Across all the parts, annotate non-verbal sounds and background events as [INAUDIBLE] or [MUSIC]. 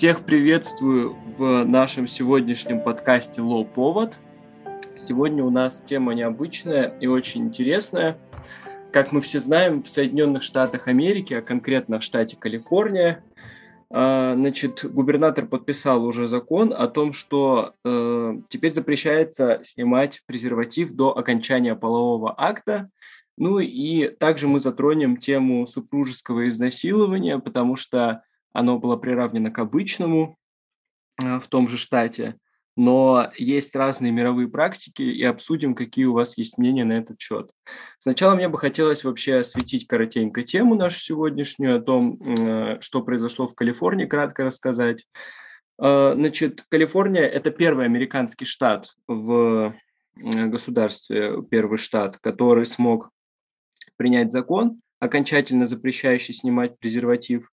Всех приветствую в нашем сегодняшнем подкасте «Лоу Повод». Сегодня у нас тема необычная и очень интересная. Как мы все знаем, в Соединенных Штатах Америки, а конкретно в штате Калифорния, а, значит, губернатор подписал уже закон о том, что э, теперь запрещается снимать презерватив до окончания полового акта. Ну и также мы затронем тему супружеского изнасилования, потому что оно было приравнено к обычному э, в том же штате но есть разные мировые практики, и обсудим, какие у вас есть мнения на этот счет. Сначала мне бы хотелось вообще осветить коротенько тему нашу сегодняшнюю, о том, э, что произошло в Калифорнии, кратко рассказать. Э, значит, Калифорния – это первый американский штат в государстве, первый штат, который смог принять закон, окончательно запрещающий снимать презерватив.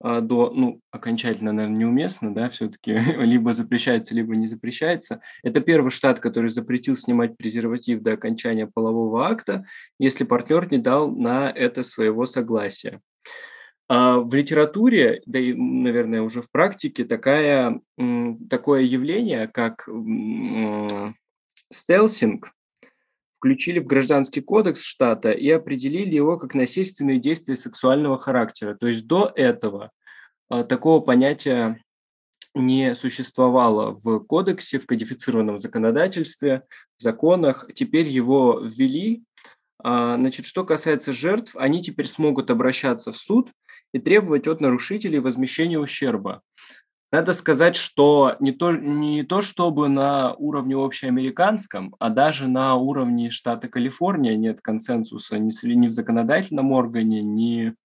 А, до, ну, окончательно, наверное, неуместно, да, все-таки [LAUGHS] либо запрещается, либо не запрещается. Это первый штат, который запретил снимать презерватив до окончания полового акта, если партнер не дал на это своего согласия. А в литературе, да и, наверное, уже в практике, такая, такое явление, как стелсинг, включили в Гражданский кодекс штата и определили его как насильственные действия сексуального характера. То есть до этого а, такого понятия не существовало в кодексе, в кодифицированном законодательстве, в законах. Теперь его ввели. А, значит, что касается жертв, они теперь смогут обращаться в суд и требовать от нарушителей возмещения ущерба. Надо сказать, что не то, не то чтобы на уровне общеамериканском, а даже на уровне штата Калифорния нет консенсуса ни, ни в законодательном органе, ни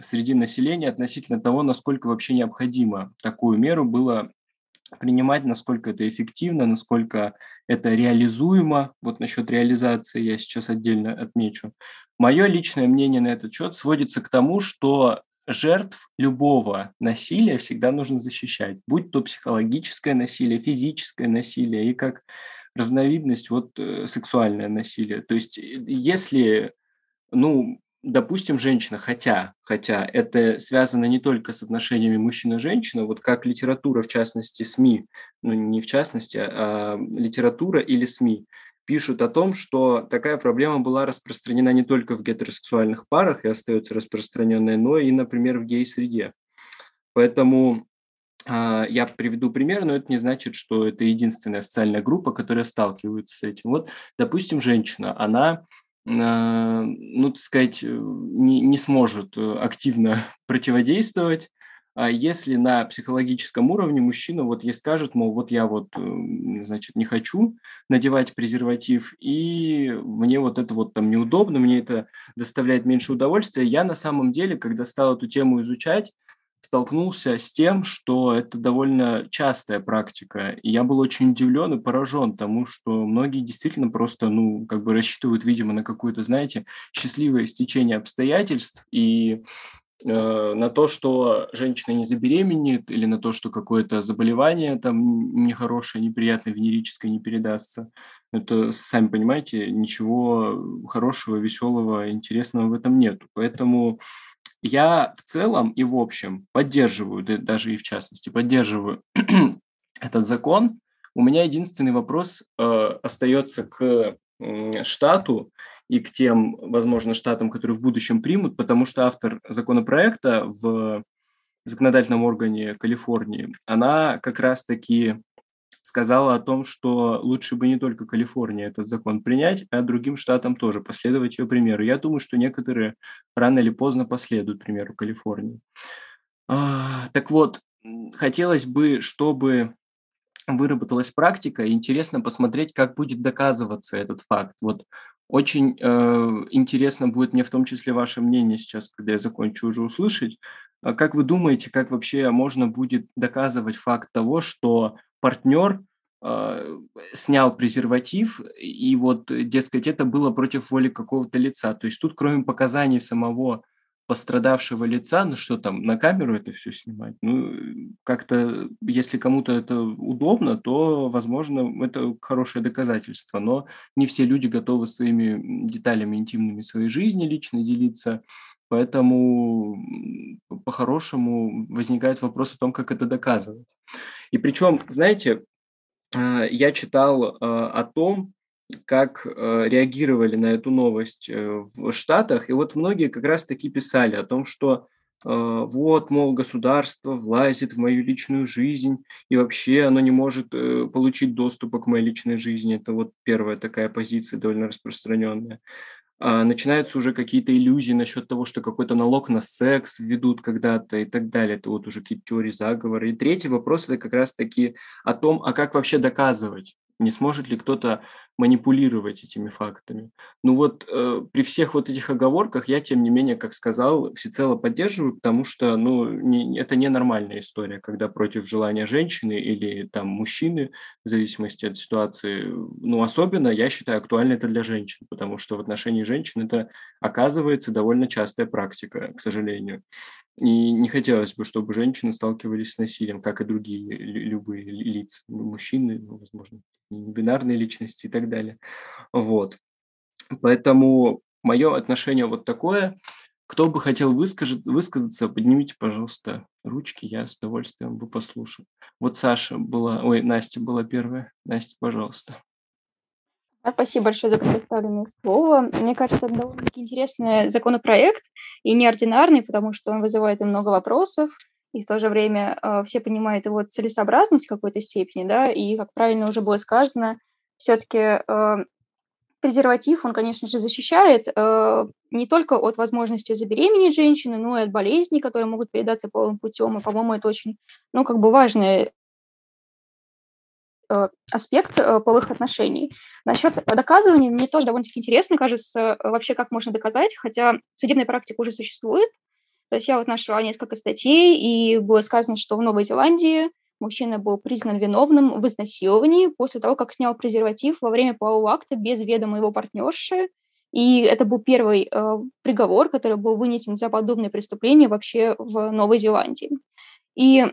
среди населения относительно того, насколько вообще необходимо такую меру было принимать, насколько это эффективно, насколько это реализуемо. Вот насчет реализации я сейчас отдельно отмечу. Мое личное мнение на этот счет сводится к тому, что жертв любого насилия всегда нужно защищать, будь то психологическое насилие, физическое насилие и как разновидность вот э, сексуальное насилие. То есть э, если, ну, допустим, женщина, хотя, хотя это связано не только с отношениями мужчина-женщина, вот как литература, в частности, СМИ, ну не в частности, а литература или СМИ, пишут о том, что такая проблема была распространена не только в гетеросексуальных парах и остается распространенной, но и, например, в гей-среде. Поэтому э, я приведу пример, но это не значит, что это единственная социальная группа, которая сталкивается с этим. Вот, допустим, женщина, она э, ну, так сказать, не, не сможет активно [LAUGHS] противодействовать а если на психологическом уровне мужчина вот ей скажет, мол, вот я вот, э, значит, не хочу надевать презерватив, и мне вот это вот там неудобно, мне это доставляет меньше удовольствия, я на самом деле, когда стал эту тему изучать, столкнулся с тем, что это довольно частая практика. И я был очень удивлен и поражен тому, что многие действительно просто, ну, как бы рассчитывают, видимо, на какое-то, знаете, счастливое стечение обстоятельств и на то, что женщина не забеременеет, или на то, что какое-то заболевание там нехорошее, неприятное, венерическое не передастся. Это, сами понимаете, ничего хорошего, веселого, интересного в этом нет. Поэтому я в целом и в общем поддерживаю, даже и в частности, поддерживаю [CLEARS THROAT] этот закон. У меня единственный вопрос э, остается к э, штату, и к тем, возможно, штатам, которые в будущем примут, потому что автор законопроекта в законодательном органе Калифорнии, она как раз-таки сказала о том, что лучше бы не только Калифорния этот закон принять, а другим штатам тоже последовать ее примеру. Я думаю, что некоторые рано или поздно последуют примеру Калифорнии. А, так вот, хотелось бы, чтобы выработалась практика, интересно посмотреть, как будет доказываться этот факт. Вот очень э, интересно будет мне в том числе ваше мнение сейчас, когда я закончу уже услышать. А как вы думаете, как вообще можно будет доказывать факт того, что партнер э, снял презерватив, и вот, дескать, это было против воли какого-то лица? То есть тут, кроме показаний самого пострадавшего лица, ну что там, на камеру это все снимать? Ну, как-то, если кому-то это удобно, то, возможно, это хорошее доказательство, но не все люди готовы своими деталями интимными своей жизни лично делиться, Поэтому по-хорошему возникает вопрос о том, как это доказывать. И причем, знаете, э, я читал э, о том, как э, реагировали на эту новость в Штатах, и вот многие как раз-таки писали о том, что вот, мол, государство влазит в мою личную жизнь, и вообще оно не может получить доступа к моей личной жизни. Это вот первая такая позиция, довольно распространенная. А, начинаются уже какие-то иллюзии насчет того, что какой-то налог на секс введут когда-то и так далее. Это вот уже какие-то теории заговора. И третий вопрос – это как раз-таки о том, а как вообще доказывать, не сможет ли кто-то манипулировать этими фактами. Ну вот э, при всех вот этих оговорках я, тем не менее, как сказал, всецело поддерживаю, потому что ну, не, это ненормальная история, когда против желания женщины или там мужчины, в зависимости от ситуации, ну особенно, я считаю, актуально это для женщин, потому что в отношении женщин это оказывается довольно частая практика, к сожалению. И не хотелось бы, чтобы женщины сталкивались с насилием, как и другие любые лица, мужчины, ну, возможно, бинарные личности и так далее. Вот. Поэтому мое отношение вот такое. Кто бы хотел выскажет, высказаться, поднимите, пожалуйста, ручки, я с удовольствием бы послушал. Вот Саша была, ой, Настя была первая. Настя, пожалуйста. Спасибо большое за предоставленное слово. Мне кажется, это довольно-таки интересный законопроект и неординарный, потому что он вызывает и много вопросов, и в то же время э, все понимают его целесообразность в какой-то степени, да, и, как правильно уже было сказано, все-таки э, презерватив, он, конечно же, защищает э, не только от возможности забеременеть женщины, но и от болезней, которые могут передаться половым путем, и, по-моему, это очень, ну, как бы важная Э, аспект э, половых отношений. Насчет доказывания мне тоже довольно-таки интересно, кажется, вообще как можно доказать, хотя судебная практика уже существует. То есть я вот нашла несколько статей, и было сказано, что в Новой Зеландии мужчина был признан виновным в изнасиловании после того, как снял презерватив во время полового акта без ведома его партнерши. И это был первый э, приговор, который был вынесен за подобное преступление вообще в Новой Зеландии. И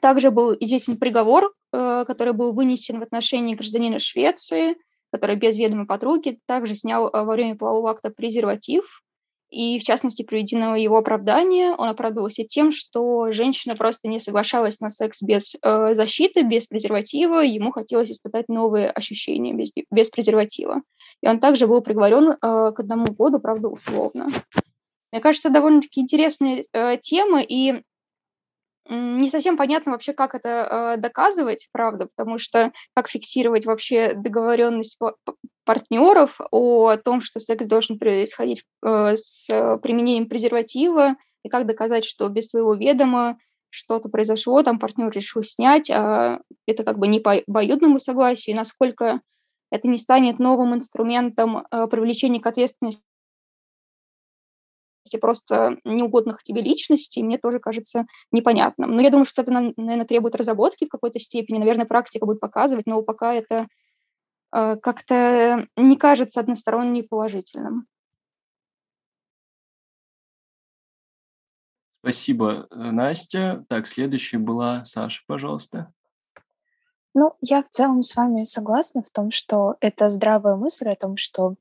также был известен приговор, э, который был вынесен в отношении гражданина Швеции, который без ведома подруги также снял э, во время полового акта презерватив. И, в частности, приведено его оправдание. Он оправдывался тем, что женщина просто не соглашалась на секс без э, защиты, без презерватива. Ему хотелось испытать новые ощущения без, без презерватива. И он также был приговорен э, к одному году, правда, условно. Мне кажется, довольно-таки интересная э, тема, и не совсем понятно вообще, как это э, доказывать, правда, потому что как фиксировать вообще договоренность партнеров о том, что секс должен происходить э, с применением презерватива, и как доказать, что без твоего ведома что-то произошло, там партнер решил снять, а это как бы не по обоюдному согласию, и насколько это не станет новым инструментом э, привлечения к ответственности просто неугодных тебе личностей, мне тоже кажется непонятным. Но я думаю, что это, наверное, требует разработки в какой-то степени, наверное, практика будет показывать, но пока это э, как-то не кажется односторонне положительным. Спасибо, э, Настя. Так, следующая была Саша, пожалуйста. Ну, я в целом с вами согласна в том, что это здравая мысль о том, что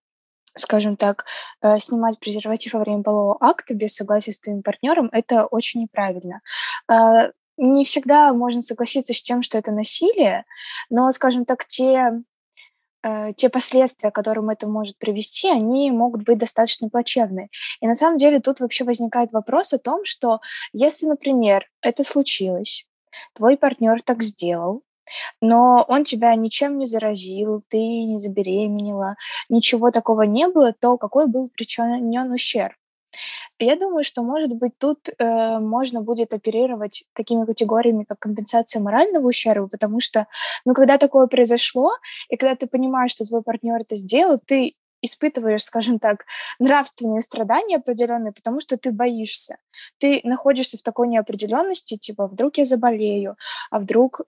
скажем так, э, снимать презерватив во время полового акта без согласия с твоим партнером, это очень неправильно. А, не всегда можно согласиться с тем, что это насилие, но, скажем так, те э, те последствия, к которым это может привести, они могут быть достаточно плачевные. И на самом деле тут вообще возникает вопрос о том, что если, например, это случилось, твой партнер так сделал, но он тебя ничем не заразил, ты не забеременела, ничего такого не было, то какой был причинен ущерб? Я думаю, что, может быть, тут э, можно будет оперировать такими категориями, как компенсация морального ущерба, потому что, ну, когда такое произошло, и когда ты понимаешь, что твой партнер это сделал, ты испытываешь, скажем так, нравственные страдания определенные, потому что ты боишься. Ты находишься в такой неопределенности, типа, вдруг я заболею, а вдруг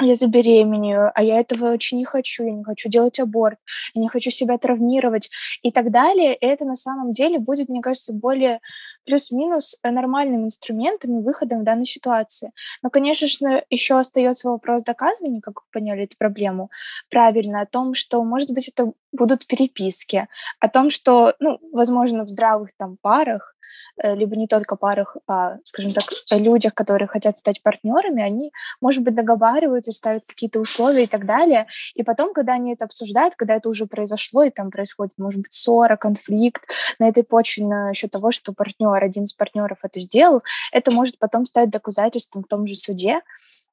я забеременею, а я этого очень не хочу, я не хочу делать аборт, я не хочу себя травмировать и так далее. Это на самом деле будет, мне кажется, более плюс-минус нормальным инструментом и выходом в данной ситуации. Но, конечно еще остается вопрос доказывания, как вы поняли эту проблему, правильно, о том, что, может быть, это будут переписки, о том, что, ну, возможно, в здравых там парах э, либо не только парах, а, скажем так, людях, которые хотят стать партнерами, они, может быть, договариваются, ставят какие-то условия и так далее. И потом, когда они это обсуждают, когда это уже произошло, и там происходит, может быть, ссора, конфликт на этой почве на счет того, что партнер, один из партнеров это сделал, это может потом стать доказательством в том же суде.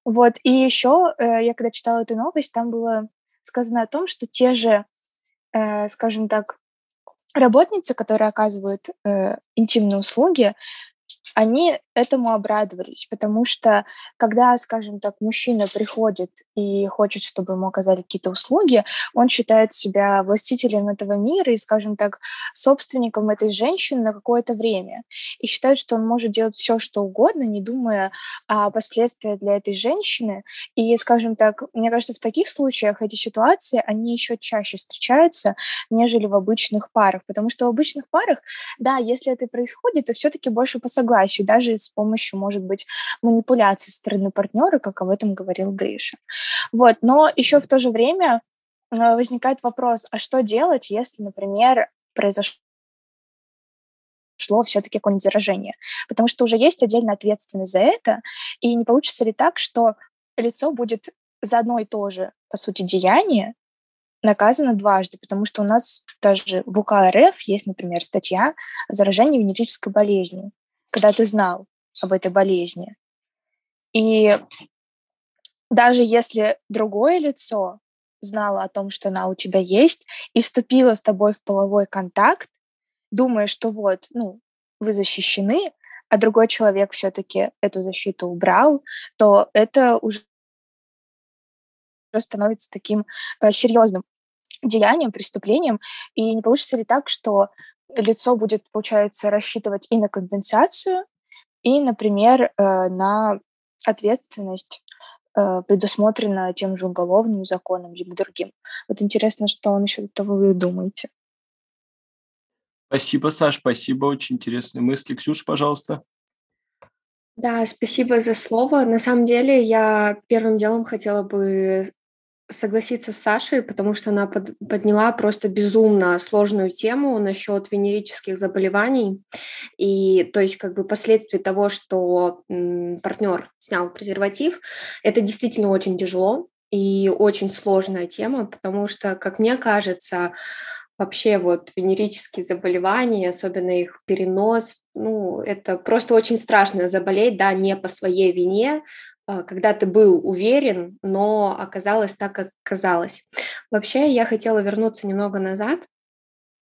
Вот. И еще э, я когда читала эту новость, там было сказано о том, что те же, э, скажем так, работницы, которые оказывают э, интимные услуги, они этому обрадовались, потому что когда, скажем так, мужчина приходит и хочет, чтобы ему оказали какие-то услуги, он считает себя властителем этого мира и, скажем так, собственником этой женщины на какое-то время. И считает, что он может делать все, что угодно, не думая о последствиях для этой женщины. И, скажем так, мне кажется, в таких случаях эти ситуации, они еще чаще встречаются, нежели в обычных парах. Потому что в обычных парах, да, если это происходит, то все-таки больше по согласию, даже с помощью, может быть, манипуляций со стороны партнера, как об этом говорил Гриша. Вот, но еще в то же время э, возникает вопрос, а что делать, если, например, произошло шло все-таки какое-нибудь заражение. Потому что уже есть отдельная ответственность за это, и не получится ли так, что лицо будет за одно и то же, по сути, деяние наказано дважды, потому что у нас даже в УК РФ есть, например, статья о заражении венерической болезнью, когда ты знал, об этой болезни. И даже если другое лицо знало о том, что она у тебя есть, и вступило с тобой в половой контакт, думая, что вот, ну, вы защищены, а другой человек все-таки эту защиту убрал, то это уже становится таким э, серьезным деянием, преступлением. И не получится ли так, что лицо будет, получается, рассчитывать и на компенсацию, и, например, э, на ответственность э, предусмотрена тем же уголовным законом, либо другим. Вот интересно, что насчет этого вы думаете. Спасибо, Саш, спасибо, очень интересные мысли. Ксюша, пожалуйста. Да, спасибо за слово. На самом деле я первым делом хотела бы согласиться с Сашей, потому что она под, подняла просто безумно сложную тему насчет венерических заболеваний. И то есть как бы последствия того, что партнер снял презерватив, это действительно очень тяжело и очень сложная тема, потому что, как мне кажется, вообще вот венерические заболевания, особенно их перенос, ну, это просто очень страшно заболеть, да, не по своей вине, когда ты был уверен, но оказалось так, как казалось. Вообще, я хотела вернуться немного назад,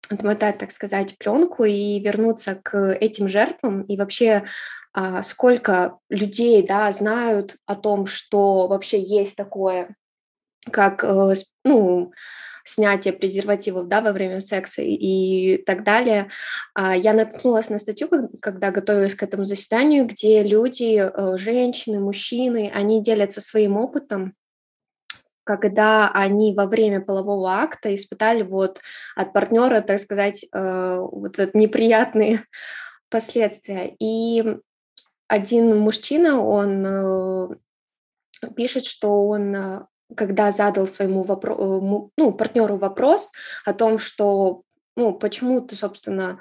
отмотать, так сказать, пленку и вернуться к этим жертвам и вообще а, сколько людей, да, знают о том, что вообще есть такое, как, э, ну, снятия презервативов да, во время секса и так далее. А, я наткнулась на статью, когда готовилась к этому заседанию, где люди, э, женщины, мужчины, они делятся своим опытом, когда они во время полового акта испытали вот от партнера, так сказать, э, вот неприятные [LAUGHS] последствия. И один мужчина, он э, пишет, что он когда задал своему вопро- э, ну, партнеру вопрос о том, что, ну, почему ты, собственно,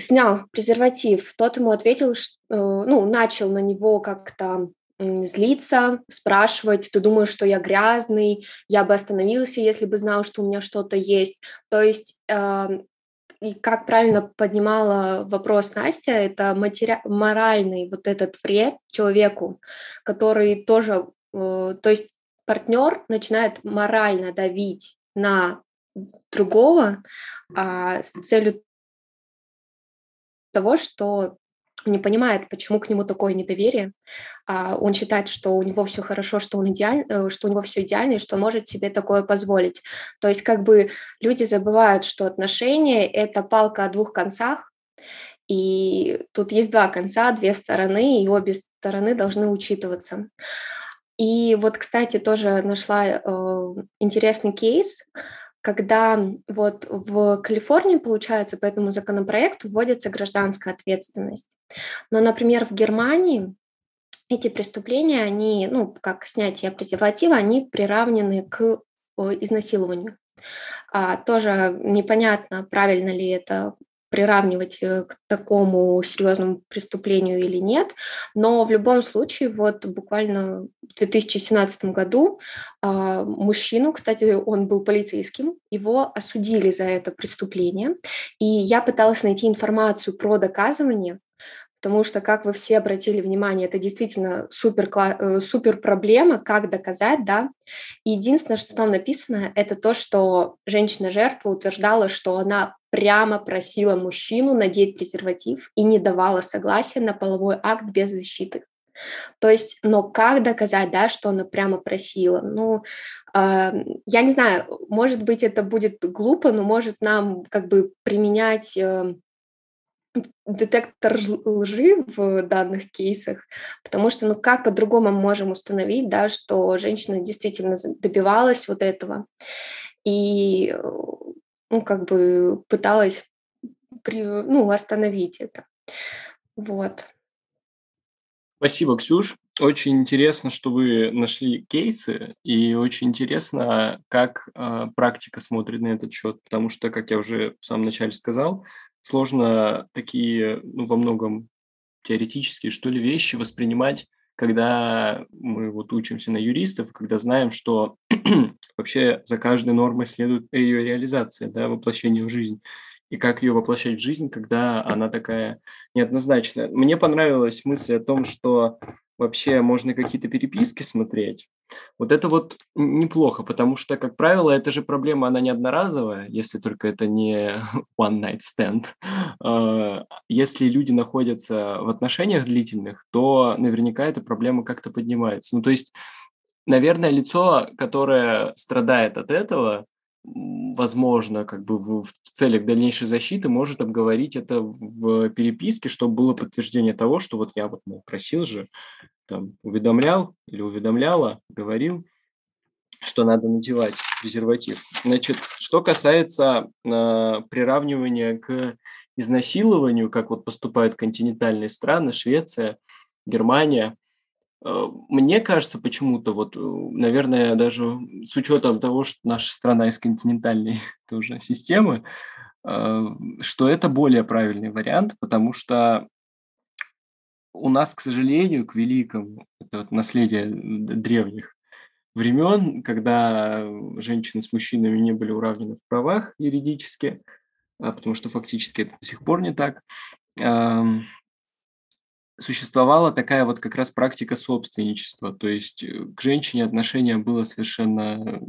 снял презерватив, тот ему ответил, что, э, ну, начал на него как-то злиться, спрашивать, ты думаешь, что я грязный, я бы остановился, если бы знал, что у меня что-то есть. То есть э, и как правильно поднимала вопрос Настя, это матери... моральный вот этот вред человеку, который тоже, э, то есть партнер начинает морально давить на другого а, с целью того, что не понимает, почему к нему такое недоверие. А он считает, что у него все хорошо, что он идеаль, э, что у него все идеально, и что он может себе такое позволить. То есть как бы люди забывают, что отношения — это палка о двух концах, и тут есть два конца, две стороны, и обе стороны должны учитываться. И вот, кстати, тоже нашла э, интересный кейс, когда вот в Калифорнии, получается, по этому законопроекту вводится гражданская ответственность. Но, например, в Германии эти преступления, они, ну, как снятие презерватива, они приравнены к э, изнасилованию. А, тоже непонятно, правильно ли это приравнивать э, к такому серьезному преступлению или нет, но в любом случае вот буквально в 2017 году э, мужчину, кстати, он был полицейским, его осудили за это преступление, и я пыталась найти информацию про доказывание, потому что, как вы все обратили внимание, это действительно супер, э, супер проблема, как доказать, да. Единственное, что там написано, это то, что женщина-жертва утверждала, что она прямо просила мужчину надеть презерватив и не давала согласия на половой акт без защиты. То есть, но как доказать, да, что она прямо просила? Ну, э, я не знаю, может быть, это будет глупо, но может нам как бы применять э, детектор лжи в данных кейсах, потому что, ну, как по-другому мы можем установить, да, что женщина действительно добивалась вот этого и, ну, как бы пыталась, при, ну, остановить это. Вот. Спасибо, Ксюш. Очень интересно, что вы нашли кейсы, и очень интересно, как э, практика смотрит на этот счет, потому что, как я уже в самом начале сказал, сложно такие, ну, во многом теоретические, что ли, вещи воспринимать, когда мы вот учимся на юристов, когда знаем, что [CLEARS THROAT] вообще за каждой нормой следует ее реализация, да, воплощение в жизнь. И как ее воплощать в жизнь, когда она такая неоднозначная. Мне понравилась мысль о том, что вообще можно какие-то переписки смотреть, вот это вот неплохо, потому что, как правило, эта же проблема, она не одноразовая, если только это не [LAUGHS] one night stand. А, если люди находятся в отношениях длительных, то наверняка эта проблема как-то поднимается. Ну, то есть, наверное, лицо, которое страдает от этого, возможно, как бы в, в целях дальнейшей защиты может обговорить это в переписке, чтобы было подтверждение того, что вот я вот мол, просил же, там, уведомлял или уведомляла, говорил, что надо надевать презерватив. Значит, что касается э, приравнивания к изнасилованию, как вот поступают континентальные страны, Швеция, Германия, э, мне кажется почему-то, вот, э, наверное, даже с учетом того, что наша страна из континентальной [LAUGHS] тоже системы, э, что это более правильный вариант, потому что у нас, к сожалению, к великому, это вот наследие древних времен, когда женщины с мужчинами не были уравнены в правах юридически, а, потому что фактически это до сих пор не так, существовала такая вот как раз практика собственничества, то есть э, к женщине отношение было совершенно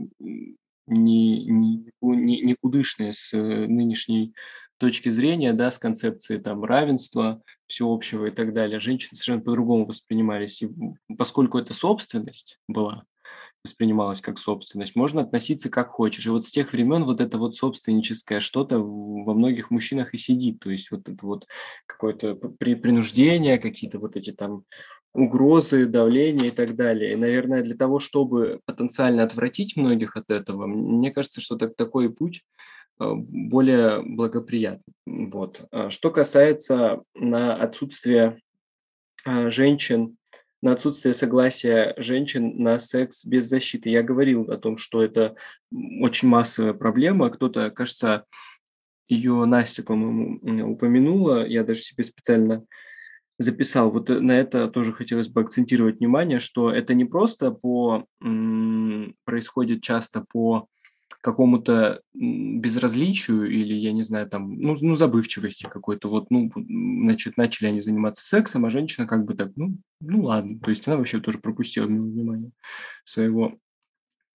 не, не, не, никудышное с э, нынешней точки зрения, да, с концепции там равенства всеобщего и так далее, женщины совершенно по-другому воспринимались. И поскольку это собственность была, воспринималась как собственность, можно относиться как хочешь. И вот с тех времен вот это вот собственническое что-то во многих мужчинах и сидит. То есть вот это вот какое-то при, принуждение, какие-то вот эти там угрозы, давление и так далее. И, наверное, для того, чтобы потенциально отвратить многих от этого, мне кажется, что так, такой путь более благоприятным. Вот. А что касается на отсутствие а, женщин, на отсутствие согласия женщин на секс без защиты. Я говорил о том, что это очень массовая проблема. Кто-то, кажется, ее Настя, по-моему, упомянула. Я даже себе специально записал. Вот э, на это тоже хотелось бы акцентировать внимание, что это не просто по происходит часто по какому-то безразличию или, я не знаю, там, ну, ну забывчивости какой-то. Вот, ну, значит, начали они заниматься сексом, а женщина как бы так, ну, ну ладно. То есть она вообще тоже пропустила мимо внимания своего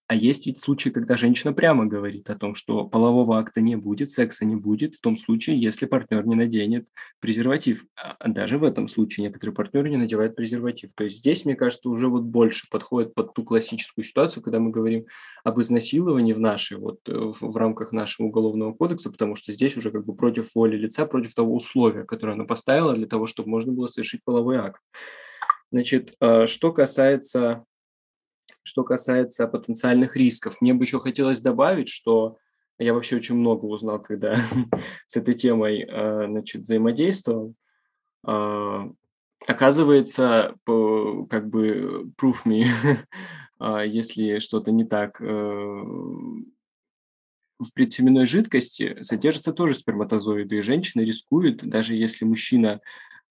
а есть ведь случаи, когда женщина прямо говорит о том, что полового акта не будет, секса не будет, в том случае, если партнер не наденет презерватив. А даже в этом случае некоторые партнеры не надевают презерватив. То есть здесь, мне кажется, уже вот больше подходит под ту классическую ситуацию, когда мы говорим об изнасиловании в нашей, вот э, в, в рамках нашего уголовного кодекса, потому что здесь уже как бы против воли лица, против того условия, которое она поставила для того, чтобы можно было совершить половой акт. Значит, э, что касается что касается потенциальных рисков, мне бы еще хотелось добавить, что я вообще очень много узнал, когда [LAUGHS] с этой темой э, значит, взаимодействовал. А, оказывается, как бы proof me, [LAUGHS] а, если что-то не так. Э, в предсеменной жидкости содержатся тоже сперматозоиды, и женщина рискует, даже если мужчина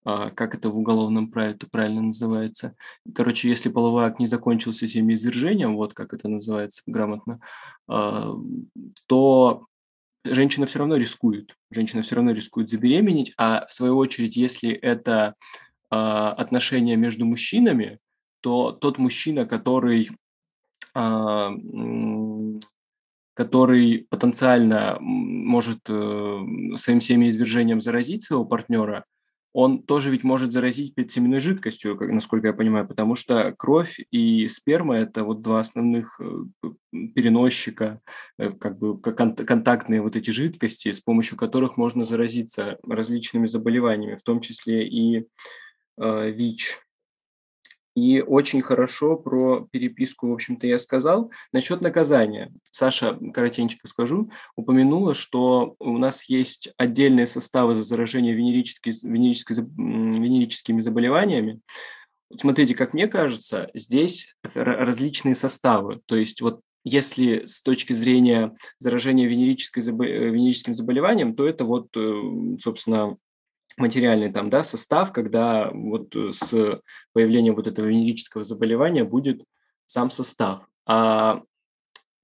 как это в уголовном праве это правильно называется. Короче, если половой акт не закончился семяизвержением, вот как это называется грамотно, а, то женщина все равно рискует. Женщина все равно рискует забеременеть, а в свою очередь, если это а, отношения между мужчинами, то тот мужчина, который который потенциально может э, своим семяизвержением заразить своего партнера, он тоже ведь может заразить предсеменной жидкостью, насколько я понимаю, потому что кровь и сперма – это вот два основных э, переносчика, э, как бы контактные вот эти жидкости, с помощью которых можно заразиться различными заболеваниями, в том числе и э, ВИЧ. И очень хорошо про переписку, в общем-то, я сказал. Насчет наказания. Саша, коротенько скажу, упомянула, что у нас есть отдельные составы за заражение венерическими, венерическими заболеваниями. Смотрите, как мне кажется, здесь различные составы. То есть вот если с точки зрения заражения венерической, венерическим заболеванием, то это вот, э, собственно, материальный там, да, состав, когда вот э, с появлением вот этого венерического заболевания будет сам состав. А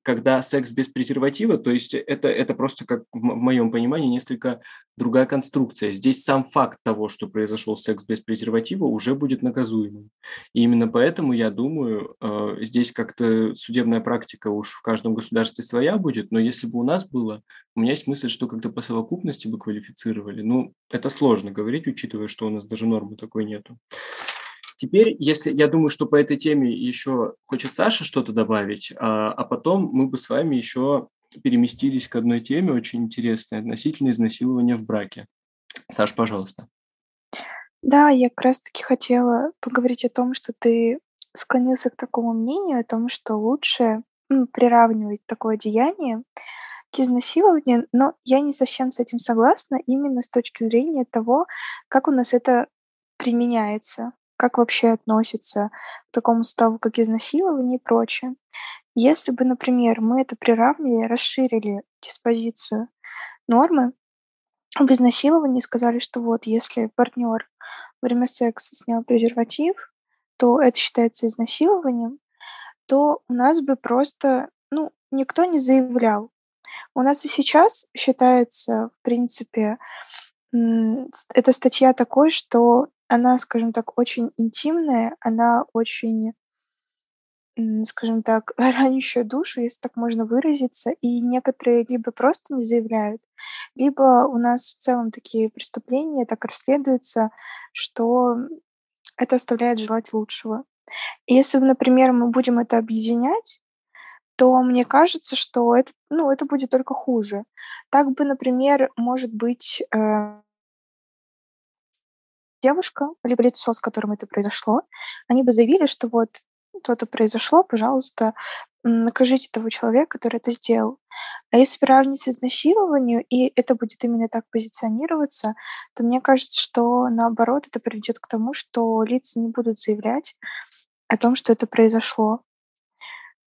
когда секс без презерватива, то есть это, это просто, как в, в моем понимании, несколько другая конструкция. Здесь сам факт того, что произошел секс без презерватива, уже будет наказуемым. И именно поэтому, я думаю, э, здесь как-то судебная практика уж в каждом государстве своя будет, но если бы у нас было, у меня есть мысль, что как-то по совокупности бы квалифицировали. Ну, это сложно говорить, учитывая, что у нас даже нормы такой нету. Теперь, если я думаю, что по этой теме еще хочет Саша что-то добавить, а, а потом мы бы с вами еще переместились к одной теме очень интересной относительно изнасилования в браке. Саш, пожалуйста. Да, я как раз-таки хотела поговорить о том, что ты склонился к такому мнению, о том, что лучше ну, приравнивать такое деяние к изнасилованию, но я не совсем с этим согласна именно с точки зрения того, как у нас это применяется как вообще относится к такому ставу, как изнасилование и прочее. Если бы, например, мы это приравнили, расширили диспозицию нормы об изнасиловании, сказали, что вот если партнер во время секса снял презерватив, то это считается изнасилованием, то у нас бы просто, ну, никто не заявлял. У нас и сейчас считается, в принципе, эта статья такой, что она, скажем так, очень интимная, она очень, скажем так, [LAUGHS] ранящая душу, если так можно выразиться, и некоторые либо просто не заявляют, либо у нас в целом такие преступления так расследуются, что это оставляет желать лучшего. И если, например, мы будем это объединять, то мне кажется, что это, ну, это будет только хуже. Так бы, например, может быть, э, девушка, либо лицо, с которым это произошло, они бы заявили, что вот то-то произошло, пожалуйста, накажите того человека, который это сделал. А если приравнивать изнасилованию, и это будет именно так позиционироваться, то мне кажется, что наоборот это приведет к тому, что лица не будут заявлять о том, что это произошло.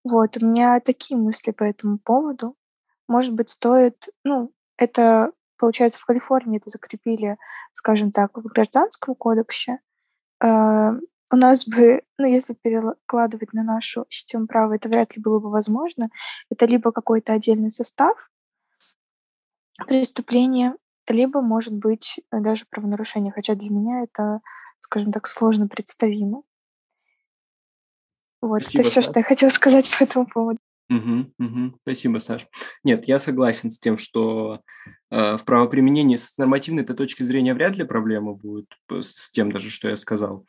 Вот, у меня такие мысли по этому поводу. Может быть, стоит, ну, это Получается, в Калифорнии это закрепили, скажем так, в Гражданском кодексе. Э, у нас бы, ну, если перекладывать на нашу систему права, это вряд ли было бы возможно. Это либо какой-то отдельный состав преступления, либо, может быть, даже правонарушение, хотя для меня это, скажем так, сложно представимо. Вот, Спасибо, это все, что я хотела сказать по этому поводу. Угу, угу. Спасибо, Саш. Нет, я согласен с тем, что э, в правоприменении с нормативной -то точки зрения вряд ли проблема будет с тем даже, что я сказал.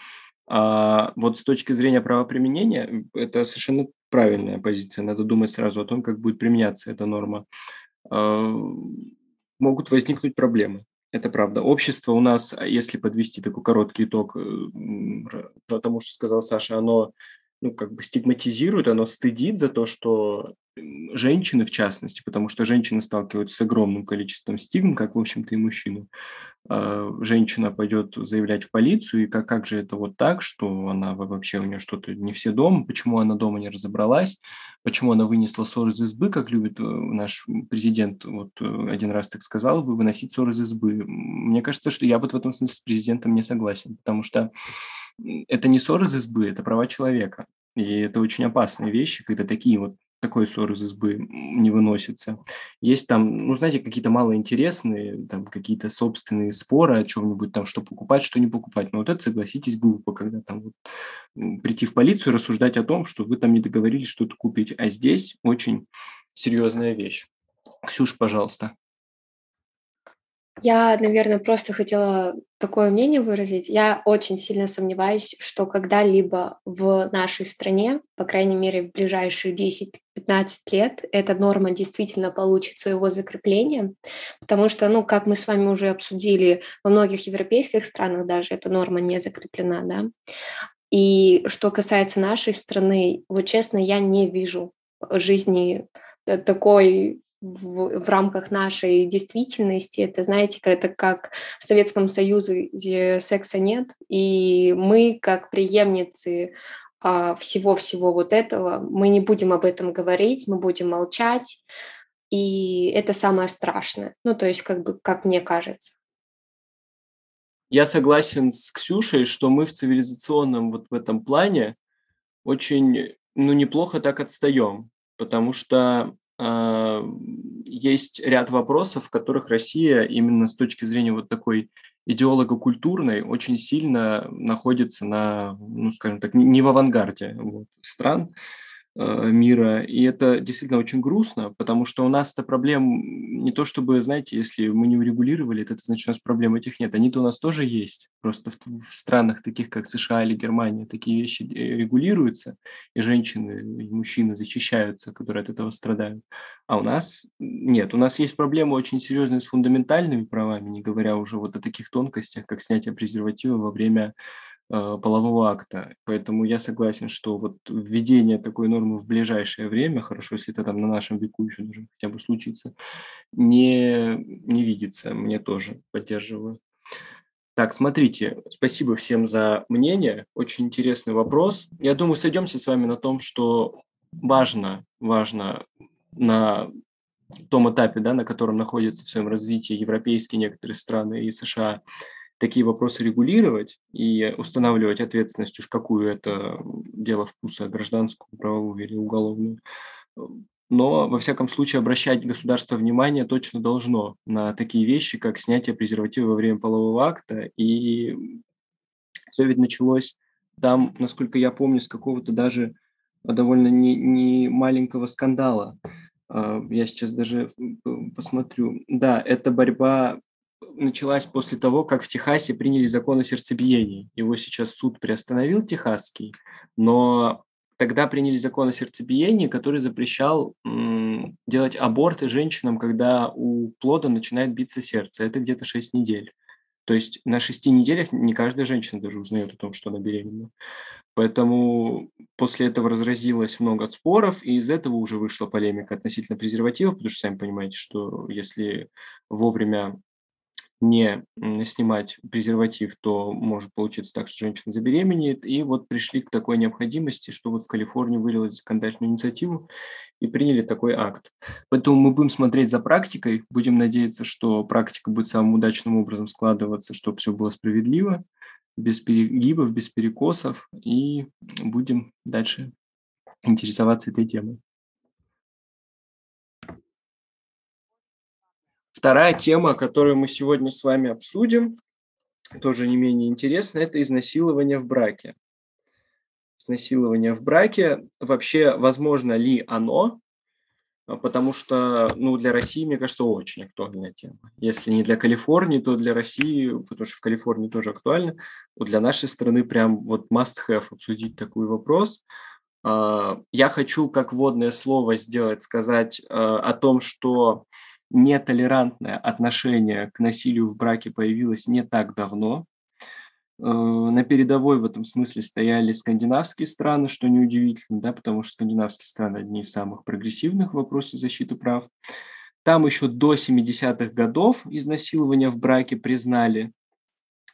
А вот с точки зрения правоприменения это совершенно правильная позиция. Надо думать сразу о том, как будет применяться эта норма. Э, могут возникнуть проблемы. Это правда. Общество у нас, если подвести такой короткий итог э, тому, что сказал Саша, оно ну, как бы стигматизирует, оно стыдит за то, что женщины, в частности, потому что женщины сталкиваются с огромным количеством стигм, как, в общем-то, и мужчины, женщина пойдет заявлять в полицию, и как, как же это вот так, что она вообще у нее что-то не все дома, почему она дома не разобралась, почему она вынесла ссор из избы, как любит э, наш президент, вот э, один раз так сказал, вы выносить ссор из избы. Мне кажется, что я вот в этом смысле с президентом не согласен, потому что это не ссор из избы, это права человека. И это очень опасные вещи, когда такие вот такой ссор из избы не выносится. Есть там, ну, знаете, какие-то малоинтересные, там, какие-то собственные споры о чем-нибудь, там, что покупать, что не покупать. Но вот это, согласитесь, глупо, когда там вот прийти в полицию рассуждать о том, что вы там не договорились что-то купить. А здесь очень серьезная вещь. Ксюш, пожалуйста. Я, наверное, просто хотела такое мнение выразить. Я очень сильно сомневаюсь, что когда-либо в нашей стране, по крайней мере, в ближайшие 10-15 лет, эта норма действительно получит своего закрепления, потому что, ну, как мы с вами уже обсудили, во многих европейских странах даже эта норма не закреплена, да. И что касается нашей страны, вот честно, я не вижу жизни э, такой в, в рамках нашей действительности. Это, знаете, это как в Советском Союзе, секса нет, и мы, как преемницы а, всего-всего вот этого, мы не будем об этом говорить, мы будем молчать, и это самое страшное. Ну, то есть, как бы, как мне кажется. Я согласен с Ксюшей, что мы в цивилизационном вот в этом плане очень, ну, неплохо так отстаем, потому что есть ряд вопросов, в которых Россия именно с точки зрения вот такой идеолого-культурной очень сильно находится на, ну, скажем так, не в авангарде вот, стран. Э, мира. И это действительно очень грустно, потому что у нас-то проблем не то чтобы, знаете, если мы не урегулировали это, значит, у нас проблем этих нет. Они-то у нас тоже есть. Просто в, в странах таких, как США или Германия, такие вещи э, регулируются, и женщины, и мужчины защищаются, которые от этого страдают. А у нас нет. У нас есть проблемы очень серьезные с фундаментальными правами, не говоря уже вот о таких тонкостях, как снятие презерватива во время полового акта. Поэтому я согласен, что вот введение такой нормы в ближайшее время, хорошо, если это там на нашем веку еще даже хотя бы случится, не, не видится. Мне тоже поддерживаю. Так, смотрите, спасибо всем за мнение. Очень интересный вопрос. Я думаю, сойдемся с вами на том, что важно, важно на том этапе, да, на котором находятся в своем развитии европейские некоторые страны и США, такие вопросы регулировать и устанавливать ответственность, уж какую это дело вкуса, гражданскую, правовую или уголовную. Но, во всяком случае, обращать государство внимание точно должно на такие вещи, как снятие презерватива во время полового акта. И все ведь началось там, насколько я помню, с какого-то даже довольно не, не маленького скандала. А, я сейчас даже посмотрю. Да, это борьба началась после того, как в Техасе приняли закон о сердцебиении. Его сейчас суд приостановил техасский, но тогда приняли закон о сердцебиении, который запрещал м, делать аборты женщинам, когда у плода начинает биться сердце. Это где-то 6 недель. То есть на шести неделях не каждая женщина даже узнает о том, что она беременна. Поэтому после этого разразилось много споров, и из этого уже вышла полемика относительно презервативов, потому что сами понимаете, что если вовремя не снимать презерватив, то может получиться так, что женщина забеременеет. И вот пришли к такой необходимости, что вот в Калифорнии вылилась законодательную инициативу и приняли такой акт. Поэтому мы будем смотреть за практикой, будем надеяться, что практика будет самым удачным образом складываться, чтобы все было справедливо, без перегибов, без перекосов, и будем дальше интересоваться этой темой. Вторая тема, которую мы сегодня с вами обсудим, тоже не менее интересно, это изнасилование в браке. Изнасилование в браке, вообще возможно ли оно, потому что ну, для России, мне кажется, очень актуальная тема. Если не для Калифорнии, то для России, потому что в Калифорнии тоже актуально, то для нашей страны прям вот must have обсудить такой вопрос. А, я хочу как вводное слово сделать, сказать а, о том, что нетолерантное отношение к насилию в браке появилось не так давно. Э, на передовой в этом смысле стояли скандинавские страны, что неудивительно, да, потому что скандинавские страны одни из самых прогрессивных в вопросе защиты прав. Там еще до 70-х годов изнасилования в браке признали.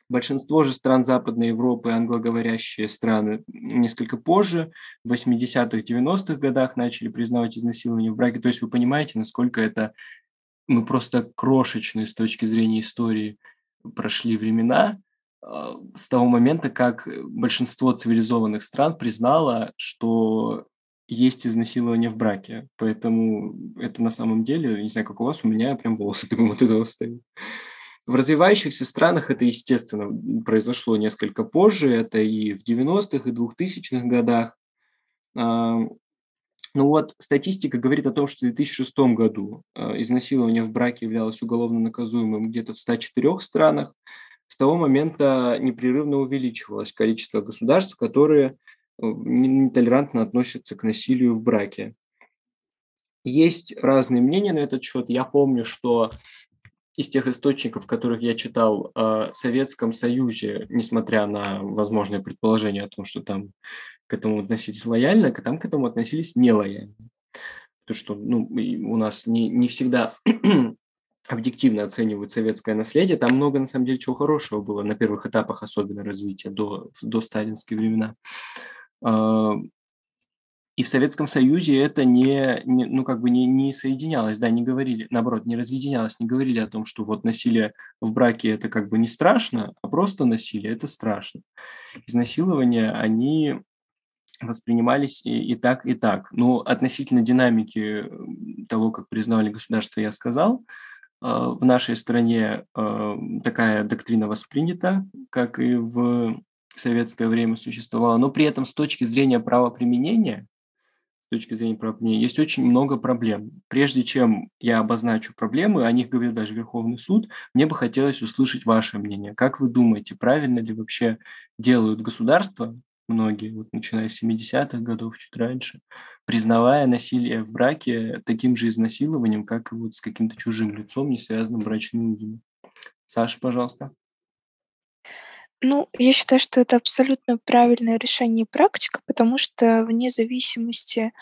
Большинство же стран Западной Европы, англоговорящие страны, несколько позже, в 80-х, 90-х годах начали признавать изнасилование в браке. То есть вы понимаете, насколько это мы просто крошечные с точки зрения истории прошли времена а, с того момента, как большинство цивилизованных стран признало, что есть изнасилование в браке. Поэтому это на самом деле, не знаю, как у вас, у меня прям волосы [LAUGHS] дымом от этого встают. В развивающихся странах это, естественно, произошло несколько позже, это и в 90-х, и 2000-х годах. Ну вот, статистика говорит о том, что в 2006 году а, изнасилование в браке являлось уголовно наказуемым где-то в 104 странах. С того момента непрерывно увеличивалось количество государств, которые Э, нетолерантно относятся к насилию в браке. Есть разные мнения на этот счет. Я помню, что из тех источников, которых я читал о Советском Союзе, несмотря на возможное предположение о том, что там к этому относились лояльно, там к этому относились нелояльно. Потому что ну, у нас не, не всегда [CLEARS THROAT] объективно оценивают советское наследие. Там много, на самом деле, чего хорошего было на первых этапах особенно развития до, до сталинские времена. И в Советском Союзе это не, не ну, как бы не, не соединялось, да, не говорили, наоборот, не разъединялось, не говорили о том, что вот насилие в браке это как бы не страшно, а просто насилие это страшно. Изнасилования, они воспринимались и, и так, и так. Но относительно динамики того, как признавали государство, я сказал, а, в нашей стране а, такая доктрина воспринята, как и в советское время существовало, но при этом с точки зрения правоприменения, точки зрения правоприменения, есть очень много проблем. Прежде чем я обозначу проблемы, о них говорил даже Верховный суд, мне бы хотелось услышать ваше мнение. Как вы думаете, правильно ли вообще делают государства, многие, вот начиная с 70-х годов, чуть раньше, признавая насилие в браке таким же изнасилованием, как и вот с каким-то чужим лицом, не связанным брачными узами? Саша, пожалуйста. Ну, я считаю, что это абсолютно правильное решение и практика, потому что вне зависимости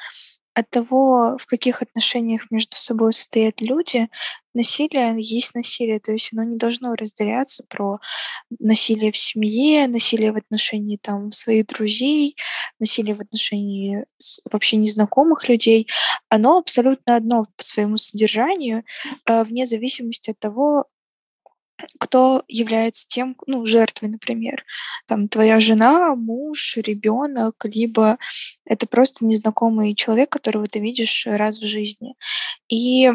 от того, в каких отношениях между собой состоят люди, насилие есть насилие, то есть оно не должно разделяться про насилие в семье, насилие в отношении там своих друзей, насилие в отношении вообще незнакомых людей. Оно абсолютно одно по своему содержанию, э, вне зависимости от того, кто является тем, ну, жертвой, например. Там твоя жена, муж, ребенок, либо это просто незнакомый человек, которого ты видишь раз в жизни. И,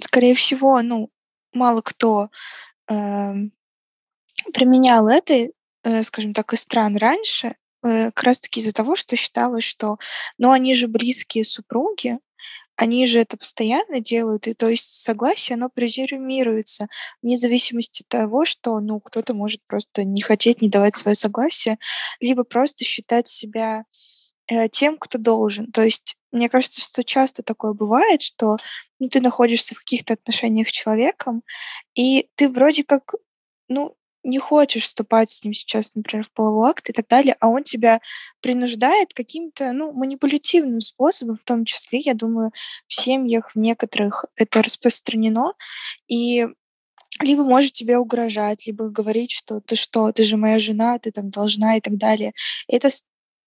скорее всего, ну, мало кто э, применял это, э, скажем так, из стран раньше, э, как раз-таки из-за того, что считалось, что, ну, они же близкие супруги, они же это постоянно делают, и то есть согласие, оно презюмируется вне зависимости от того, что, ну, кто-то может просто не хотеть, не давать свое согласие, либо просто считать себя э, тем, кто должен. То есть мне кажется, что часто такое бывает, что ну, ты находишься в каких-то отношениях с человеком, и ты вроде как, ну, не хочешь вступать с ним сейчас, например, в половой акт и так далее, а он тебя принуждает каким-то, ну, манипулятивным способом, в том числе, я думаю, в семьях в некоторых это распространено, и либо может тебе угрожать, либо говорить, что ты что, ты же моя жена, ты там должна и так далее. Это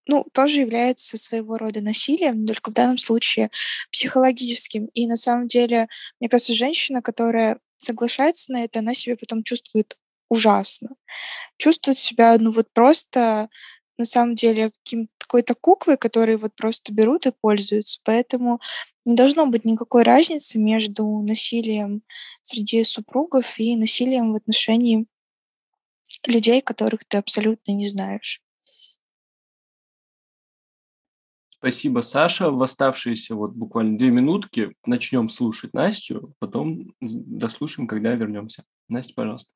ну, тоже является своего рода насилием, только в данном случае психологическим. И на самом деле, мне кажется, женщина, которая соглашается на это, она себя потом чувствует ужасно. Чувствуют себя, ну, вот просто на самом деле каким-то какой-то куклой, которые вот просто берут и пользуются. Поэтому не должно быть никакой разницы между насилием среди супругов и насилием в отношении людей, которых ты абсолютно не знаешь. Спасибо, Саша. В оставшиеся вот буквально две минутки начнем слушать Настю, потом дослушаем, когда вернемся. Настя, пожалуйста.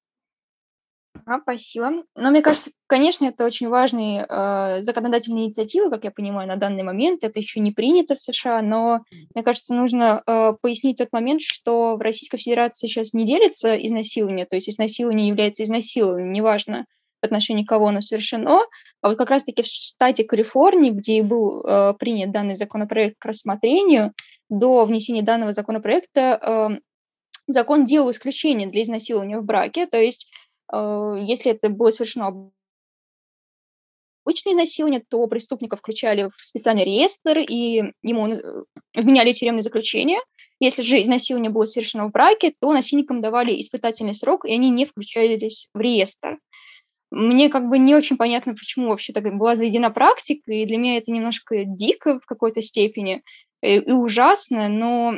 А, спасибо. Но мне кажется, конечно, это очень важные э, законодательные инициативы, как я понимаю, на данный момент. Это еще не принято в США, но мне кажется, нужно э, пояснить тот момент, что в Российской Федерации сейчас не делится изнасилование, то есть изнасилование является изнасилованием, неважно в отношении кого оно совершено. А вот как раз-таки в штате Калифорнии, где и был э, принят данный законопроект к рассмотрению, до внесения данного законопроекта э, закон делал исключение для изнасилования в браке, то есть если это было совершено обычное изнасилование, то преступника включали в специальный реестр и ему э, вменяли тюремное заключение. Если же изнасилование было совершено в браке, то насильникам давали испытательный срок, и они не включались в реестр. Мне как бы не очень понятно, почему вообще так была заведена практика, и для меня это немножко дико в какой-то степени э, и ужасно, но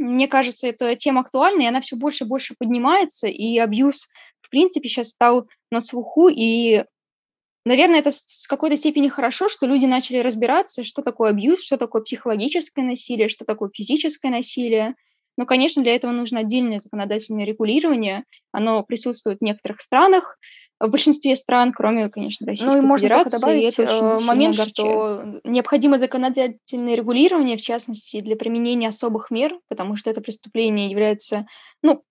мне кажется, эта тема актуальна, и она все больше и больше поднимается, и абьюз, в принципе, сейчас стал на слуху, и Наверное, это с какой-то степени хорошо, что люди начали разбираться, что такое абьюз, что такое психологическое насилие, что такое физическое насилие. Но, конечно, для этого нужно отдельное законодательное регулирование. Оно присутствует в некоторых странах, в большинстве стран, кроме, конечно, Российской ну, и можно Федерации. добавить это очень э, момент, что необходимо законодательное регулирование, в частности, для применения особых мер, потому что это преступление является, ну,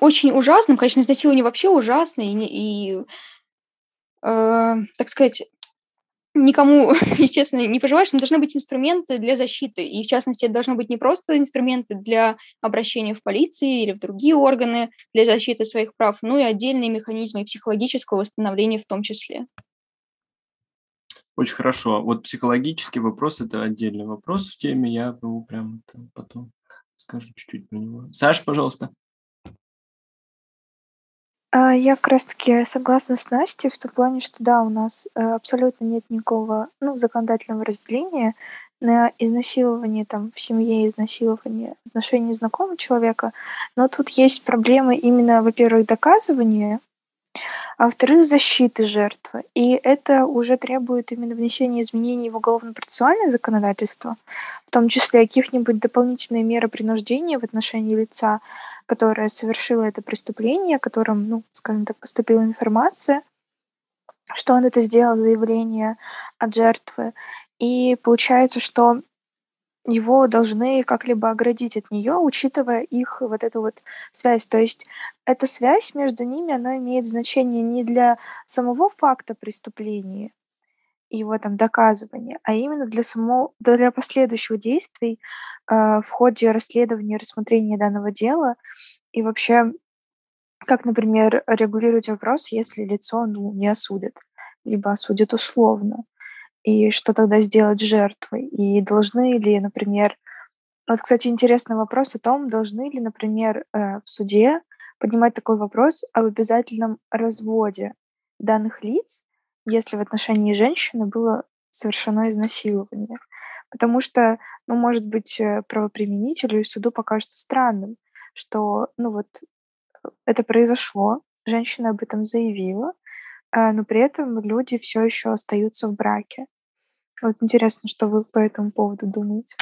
очень ужасным. Конечно, изнасилование вообще ужасно, и, и Э, так сказать, никому, [LAUGHS] естественно, не пожелаешь, но должны быть инструменты для защиты. И, в частности, это должны быть не просто инструменты для обращения в полицию или в другие органы для защиты своих прав, но и отдельные механизмы психологического восстановления в том числе. Очень хорошо. Вот психологический вопрос – это отдельный вопрос в теме. Я его прямо потом скажу чуть-чуть про него. Саш, пожалуйста. А, я как раз таки согласна с Настей в том плане, что да, у нас э, абсолютно нет никакого ну, законодательного разделения на изнасилование там, в семье, изнасилование в отношении знакомого человека. Но тут есть проблемы именно, во-первых, доказывания, а во-вторых, защиты жертвы. И это уже требует именно внесения изменений в уголовно-процессуальное законодательство, в том числе каких-нибудь дополнительные меры принуждения в отношении лица, которая совершила это преступление, о котором, ну, скажем так, поступила информация, что он это сделал, заявление от жертвы. И получается, что его должны как-либо оградить от нее, учитывая их вот эту вот связь. То есть эта связь между ними, она имеет значение не для самого факта преступления, его там доказывания, а именно для самого, для последующих действий, а, в ходе расследования, рассмотрения данного дела. И вообще, как, например, регулировать вопрос, если лицо ну, не осудят, либо осудят условно, и что тогда сделать с жертвой, и должны ли, например, вот, кстати, интересный вопрос о том, должны ли, например, э, в суде поднимать такой вопрос об обязательном разводе данных лиц, если в отношении женщины было совершено изнасилование. Потому что, ну, может быть, э, правоприменителю и суду покажется странным, что, ну вот, э, это произошло, женщина об этом заявила, а, но при этом люди все еще остаются в браке. Вот интересно, что вы по этому поводу думаете.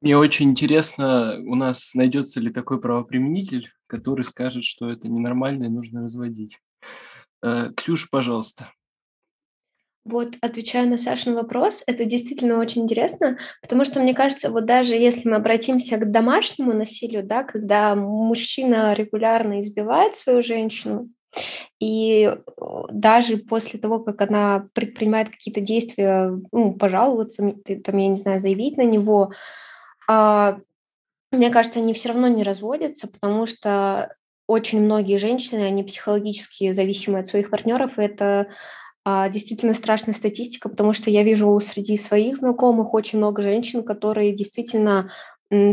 Мне очень интересно, у нас найдется ли такой правоприменитель, который скажет, что это ненормально и нужно разводить. Э, Ксюша, пожалуйста. Вот, отвечая на Сашин вопрос, это действительно очень интересно, потому что, мне кажется, вот даже если мы обратимся к домашнему насилию, да, когда мужчина регулярно избивает свою женщину, и даже после того, как она предпринимает какие-то действия, ну, пожаловаться, там, я не знаю, заявить на него, а, мне кажется, они все равно не разводятся, потому что очень многие женщины, они психологически зависимы от своих партнеров, и это действительно страшная статистика, потому что я вижу среди своих знакомых очень много женщин, которые действительно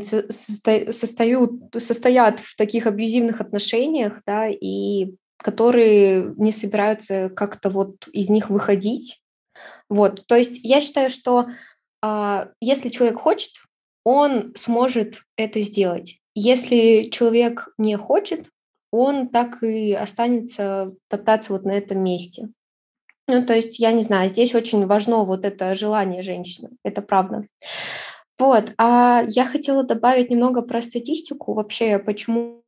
состою, состоят в таких абьюзивных отношениях, да, и которые не собираются как-то вот из них выходить. Вот, то есть я считаю, что а, если человек хочет, он сможет это сделать. Если человек не хочет, он так и останется топтаться вот на этом месте. Ну, то есть, я не знаю, здесь очень важно вот это желание женщины, это правда. Вот, а я хотела добавить немного про статистику вообще, почему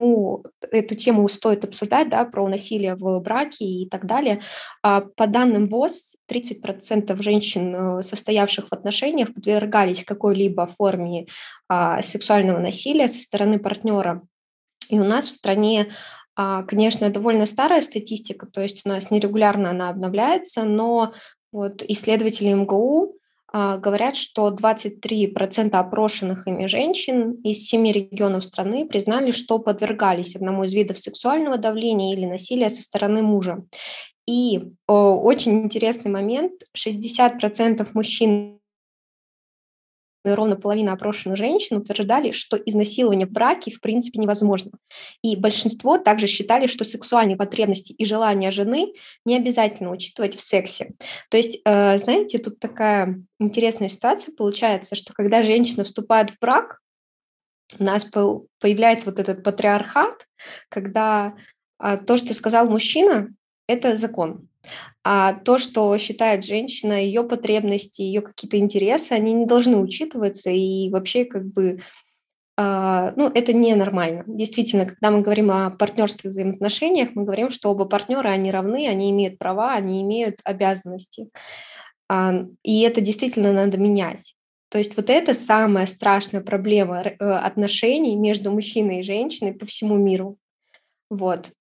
эту тему стоит обсуждать, да, про насилие в браке и так далее. А по данным ВОЗ, 30% женщин, э, состоявших в отношениях, подвергались какой-либо форме а, сексуального насилия со стороны партнера. И у нас в стране конечно, довольно старая статистика, то есть у нас нерегулярно она обновляется, но вот исследователи МГУ а, говорят, что 23% опрошенных ими женщин из семи регионов страны признали, что подвергались одному из видов сексуального давления или насилия со стороны мужа. И о, очень интересный момент, 60% мужчин ровно половина опрошенных женщин утверждали, что изнасилование в браке в принципе невозможно. И большинство также считали, что сексуальные потребности и желания жены не обязательно учитывать в сексе. То есть, э, знаете, тут такая интересная ситуация получается, что когда женщина вступает в брак, у нас появляется вот этот патриархат, когда а, то, что сказал мужчина, это закон. А то, что считает женщина, ее потребности, ее какие-то интересы, они не должны учитываться, и вообще как бы Uh, ну, это ненормально. Действительно, когда мы говорим о партнерских взаимоотношениях, мы говорим, что оба партнера, они равны, они имеют права, они имеют обязанности. Uh, и это действительно надо менять. То есть вот это самая страшная проблема э, отношений между мужчиной и женщиной по всему миру. Вот.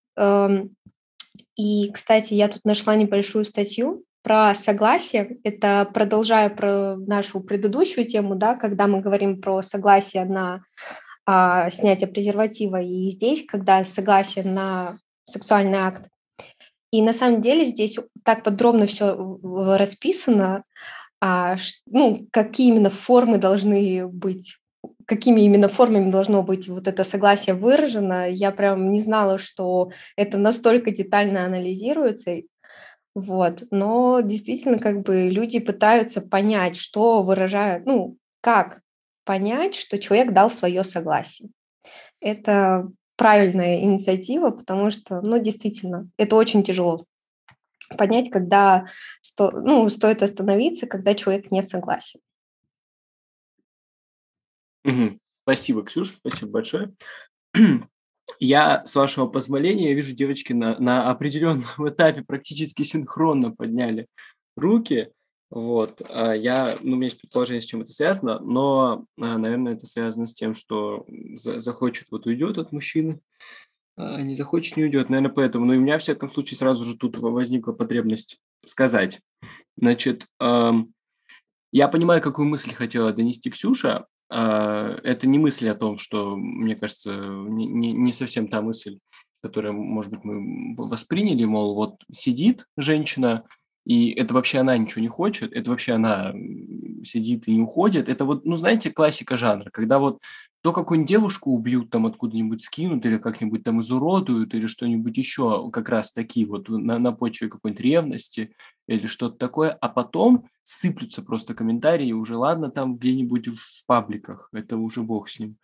И, кстати, я тут нашла небольшую статью про согласие. Это продолжая про нашу предыдущую тему, да, когда мы говорим про согласие на а, снятие презерватива, и здесь, когда согласие на сексуальный акт. И на самом деле здесь так подробно все расписано, а, ну, какие именно формы должны быть какими именно формами должно быть вот это согласие выражено. Я прям не знала, что это настолько детально анализируется. Вот. Но действительно, как бы люди пытаются понять, что выражают, ну, как понять, что человек дал свое согласие. Это правильная инициатива, потому что, ну, действительно, это очень тяжело понять, когда сто, ну, стоит остановиться, когда человек не согласен. Угу. Спасибо, Ксюша, спасибо большое. [CLEARS THROAT] Я, с вашего позволения, вижу, девочки на, на определенном [LAUGHS] этапе практически синхронно подняли руки. Вот. А я, ну, у меня есть предположение, с чем это связано, но, а, наверное, это связано с тем, что захочет, вот уйдет от мужчины, а не захочет, не уйдет. Наверное, поэтому. Но и у меня, в всяком случае, сразу же тут возникла потребность сказать. Значит, я понимаю, какую мысль хотела донести Ксюша, это не мысль о том, что, мне кажется, не, не совсем та мысль, которую, может быть, мы восприняли, мол, вот сидит женщина, и это вообще она ничего не хочет, это вообще она сидит и не уходит. Это вот, ну, знаете, классика жанра, когда вот то какую-нибудь девушку убьют, там откуда-нибудь скинут или как-нибудь там изуродуют или что-нибудь еще, как раз такие вот на, на почве какой-нибудь ревности или что-то такое, а потом сыплются просто комментарии, уже ладно там где-нибудь в пабликах, это уже бог с ним.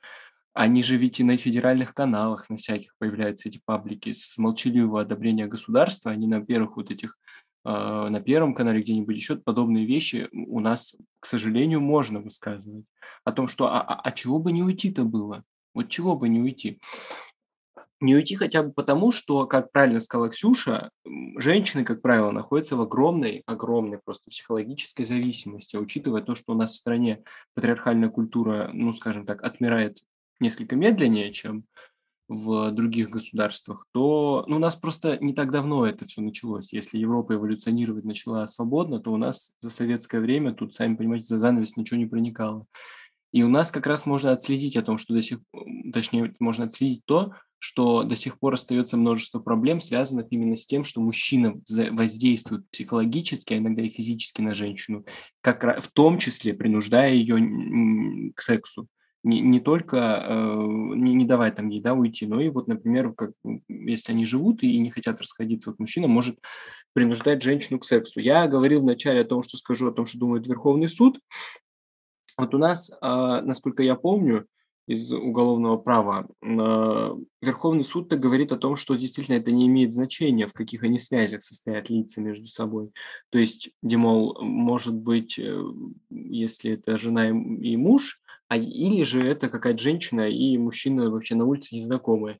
Они же ведь и на федеральных каналах, на всяких появляются эти паблики с молчаливого одобрения государства, они на первых вот этих на Первом канале, где-нибудь еще подобные вещи у нас, к сожалению, можно высказывать. О том, что а, а, а чего бы не уйти-то было? Вот чего бы не уйти? Не уйти хотя бы потому, что, как правильно сказала Ксюша, женщины, как правило, находятся в огромной, огромной просто психологической зависимости, учитывая то, что у нас в стране патриархальная культура, ну, скажем так, отмирает несколько медленнее, чем в других государствах, то ну, у нас просто не так давно это все началось. Если Европа эволюционировать начала свободно, то у нас за советское время тут, сами понимаете, за занавес ничего не проникало. И у нас как раз можно отследить о том, что до сих точнее, можно отследить то, что до сих пор остается множество проблем, связанных именно с тем, что мужчина воздействует психологически, а иногда и физически на женщину, как в том числе принуждая ее к сексу не, не только э, не, не давать там ей да, уйти, но и вот, например, как, если они живут и не хотят расходиться, вот мужчина может принуждать женщину к сексу. Я говорил вначале о том, что скажу о том, что думает Верховный суд. Вот у нас, э, насколько я помню, из уголовного права. Э, Верховный суд -то говорит о том, что действительно это не имеет значения, в каких они связях состоят лица между собой. То есть, Димол, может быть, э, если это жена и муж, а или же это какая-то женщина и мужчина вообще на улице незнакомые.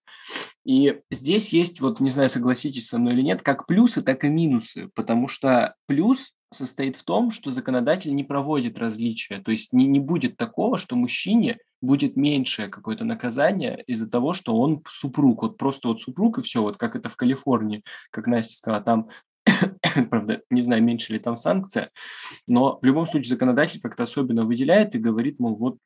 И здесь есть, вот не знаю, согласитесь со мной или нет, как плюсы, так и минусы, потому что плюс состоит в том, что законодатель не проводит различия, то есть не, не будет такого, что мужчине будет меньшее какое-то наказание из-за того, что он супруг, вот просто вот супруг и все, вот как это в Калифорнии, как Настя сказала, там [COUGHS] Правда, не знаю, меньше ли там санкция, но в любом случае законодатель как-то особенно выделяет и говорит, мол, вот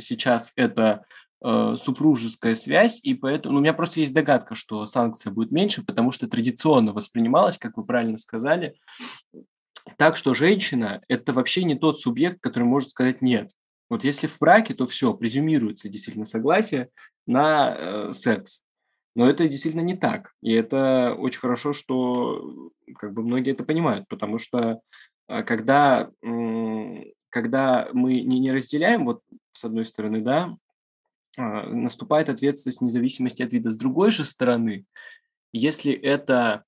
сейчас это э, супружеская связь, и поэтому ну, у меня просто есть догадка, что санкция будет меньше, потому что традиционно воспринималась, как вы правильно сказали, так, что женщина – это вообще не тот субъект, который может сказать «нет». Вот если в браке, то все, презюмируется действительно согласие на э, секс. Но это действительно не так. И это очень хорошо, что как бы многие это понимают, потому что э, когда, э, когда мы не, не разделяем, вот с одной стороны, да, э, наступает ответственность независимости от вида. С другой же стороны, если это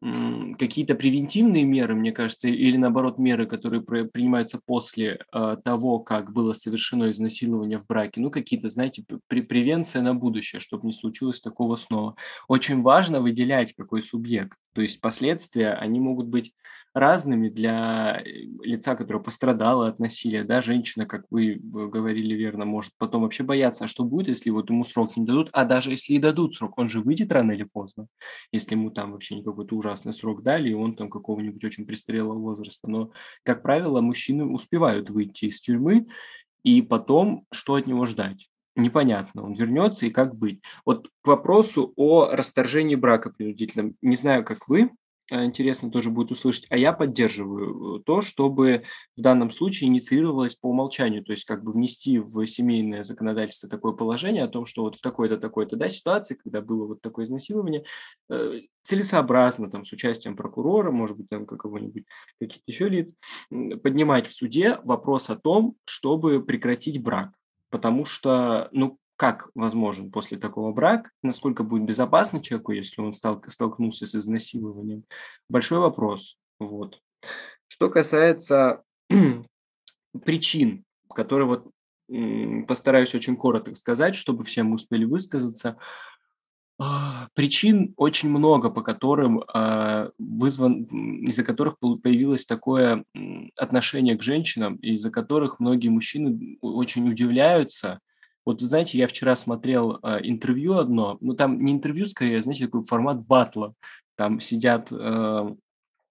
какие-то превентивные меры, мне кажется, или наоборот меры, которые принимаются после э, того, как было совершено изнасилование в браке, ну какие-то, знаете, превенция на будущее, чтобы не случилось такого снова. Очень важно выделять какой субъект, то есть последствия, они могут быть разными для э, лица, которое пострадало от насилия, да, женщина, как вы говорили верно, может потом вообще бояться, а что будет, если вот ему срок не дадут, а даже если и дадут срок, он же выйдет рано или поздно, если ему там вообще не какой-то ужасный срок дали, и он там какого-нибудь очень престарелого возраста, но, как правило, мужчины успевают выйти из тюрьмы, и потом что от него ждать? непонятно, он вернется и как быть. Вот к вопросу о расторжении брака принудительном. Не знаю, как вы, интересно тоже будет услышать, а я поддерживаю э, то, чтобы в данном случае инициировалось по умолчанию, то есть как бы внести в семейное законодательство такое положение о том, что вот в такой-то, такой-то да, ситуации, когда было вот такое изнасилование, э, целесообразно там с участием прокурора, может быть, там какого-нибудь, каких-то еще лиц, поднимать в суде вопрос о том, чтобы прекратить брак. Потому что, ну, как возможен после такого брак, насколько будет безопасно человеку, если он стал, столкнулся с изнасилованием. Большой вопрос. Вот. Что касается [CLEARS THROAT] причин, которые вот постараюсь очень коротко сказать, чтобы все мы успели высказаться. А, причин очень много, по которым а, вызван, из-за которых появилось такое отношение к женщинам, из-за которых многие мужчины очень удивляются, вот, знаете, я вчера смотрел э, интервью одно, ну, там не интервью, скорее, знаете, такой формат батла. Там сидят, э,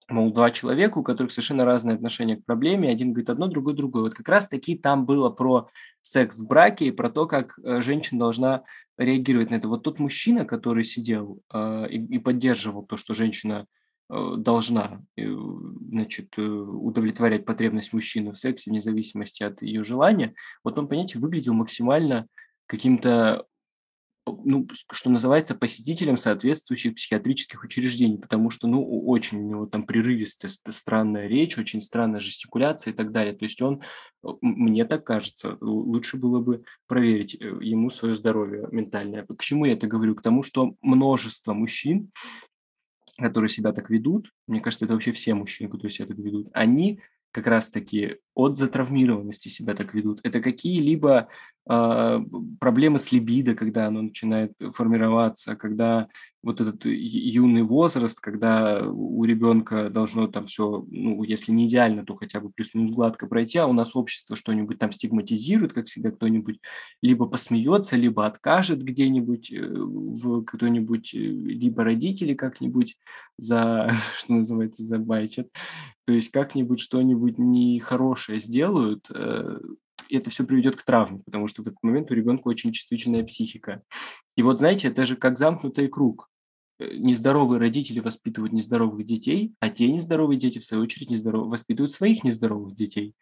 мол, два человека, у которых совершенно разные отношения к проблеме. Один говорит одно, другой другое. Вот как раз-таки там было про секс в браке и про то, как э, женщина должна реагировать на это. Вот тот мужчина, который сидел э, и, и поддерживал то, что женщина должна э, значит, э, удовлетворять потребность мужчины в сексе вне зависимости от ее желания, вот он, понимаете, выглядел максимально каким-то, ну, что называется, посетителем соответствующих психиатрических учреждений, потому что, ну, очень у него там прерывистая, странная речь, очень странная жестикуляция и так далее. То есть он, мне так кажется, лучше было бы проверить ему свое здоровье ментальное. К чему я это говорю? К тому, что множество мужчин которые себя так ведут, мне кажется, это вообще все мужчины, которые себя так ведут, они как раз-таки от затравмированности себя так ведут. Это какие-либо э, проблемы с либидо, когда оно начинает формироваться, когда вот этот юный возраст, когда у ребенка должно там все, ну, если не идеально, то хотя бы плюс-минус гладко пройти, а у нас общество что-нибудь там стигматизирует, как всегда кто-нибудь либо посмеется, либо откажет где-нибудь, э, в кто-нибудь, э, либо родители как-нибудь за, [LAUGHS] что называется, забайчат, то есть как-нибудь что-нибудь нехорошее сделают, э, это все приведет к травме, потому что в этот момент у ребенка очень чувствительная психика. И вот, знаете, это же как замкнутый круг. Э, нездоровые родители воспитывают нездоровых детей, а те нездоровые дети, в свою очередь, нездоров... воспитывают своих нездоровых детей.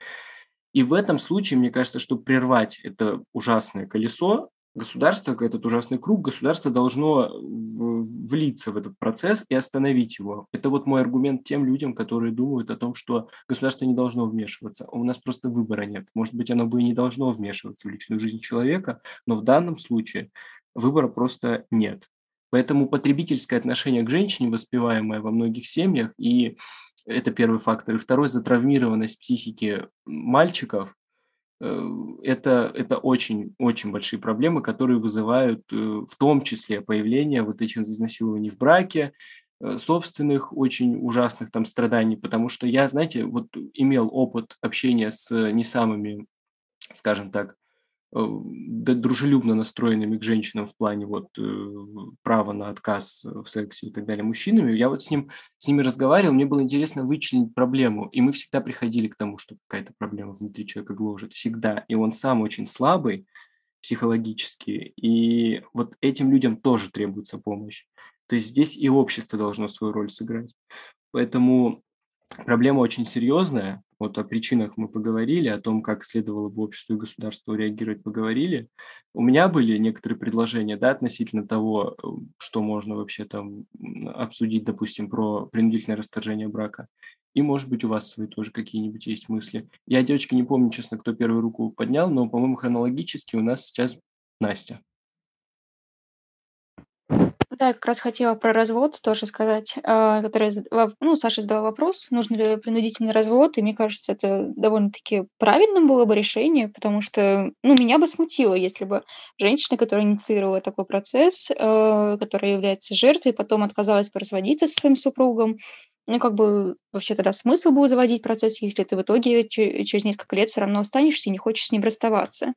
И в этом случае, мне кажется, чтобы прервать это ужасное колесо, государство, этот ужасный круг, государство должно влиться в этот процесс и остановить его. Это вот мой аргумент тем людям, которые думают о том, что государство не должно вмешиваться. У нас просто выбора нет. Может быть, оно бы и не должно вмешиваться в личную жизнь человека, но в данном случае выбора просто нет. Поэтому потребительское отношение к женщине, воспеваемое во многих семьях, и это первый фактор. И второй – затравмированность психики мальчиков, э, это, это очень, очень большие проблемы, которые вызывают э, в том числе появление вот этих изнасилований в браке, э, собственных очень ужасных там страданий, потому что я, знаете, вот имел опыт общения с не самыми, скажем так, дружелюбно настроенными к женщинам в плане вот права на отказ в сексе и так далее мужчинами. Я вот с ним с ними разговаривал, мне было интересно вычленить проблему, и мы всегда приходили к тому, что какая-то проблема внутри человека гложет, всегда. И он сам очень слабый психологически, и вот этим людям тоже требуется помощь. То есть здесь и общество должно свою роль сыграть. Поэтому проблема очень серьезная. Вот о причинах мы поговорили, о том, как следовало бы обществу и государству реагировать, поговорили. У меня были некоторые предложения да, относительно того, э, что можно вообще там обсудить, допустим, про принудительное расторжение брака. И, может быть, у вас свои тоже какие-нибудь есть мысли. Я, девочки, не помню, честно, кто первую руку поднял, но, по-моему, хронологически у нас сейчас Настя. Да, я как раз хотела про развод тоже сказать, а, который, ну, Саша задала вопрос, нужен ли принудительный развод, и мне кажется, это довольно-таки правильным было бы решение, потому что, ну, меня бы смутило, если бы женщина, которая инициировала такой процесс, э, которая является жертвой, потом отказалась бы разводиться со своим супругом, ну, как бы вообще тогда смысл был заводить процесс, если ты в итоге через несколько лет все равно останешься и не хочешь с ним расставаться.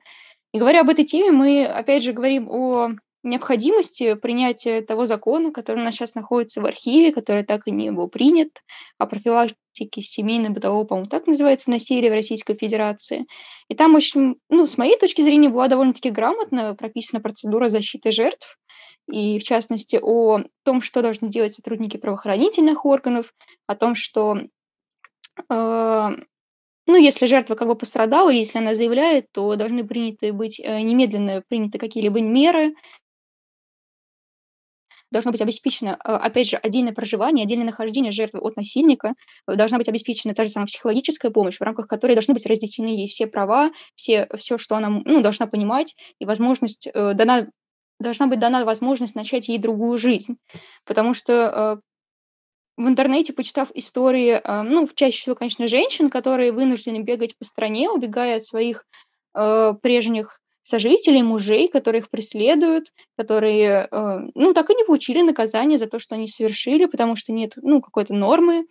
И говоря об этой теме, мы опять же говорим о необходимости принятия того закона, который у нас сейчас находится в архиве, который так и не был принят, о профилактике семейно-бытового, по-моему, так называется, насилия в Российской Федерации. И там очень, ну, с моей точки зрения, была довольно-таки грамотно прописана процедура защиты жертв, и в частности о том, что должны делать сотрудники правоохранительных органов, о том, что э, ну, если жертва как бы пострадала, если она заявляет, то должны приняты быть э, немедленно приняты какие-либо меры, должно быть обеспечено, а, опять же, отдельное проживание, отдельное нахождение жертвы от насильника, должна быть обеспечена та же самая психологическая помощь, в рамках которой должны быть разъяснены ей все права, все, все, что она ну, должна понимать, и возможность э, дана, должна быть дана возможность начать ей другую жизнь. Потому что э, в интернете, почитав истории, э, ну, чаще всего, конечно, женщин, которые вынуждены бегать по стране, убегая от своих прежних сожителей, мужей, которые их преследуют, которые, э, ну, так и не получили наказание за то, что они совершили, потому что нет, ну, какой-то нормы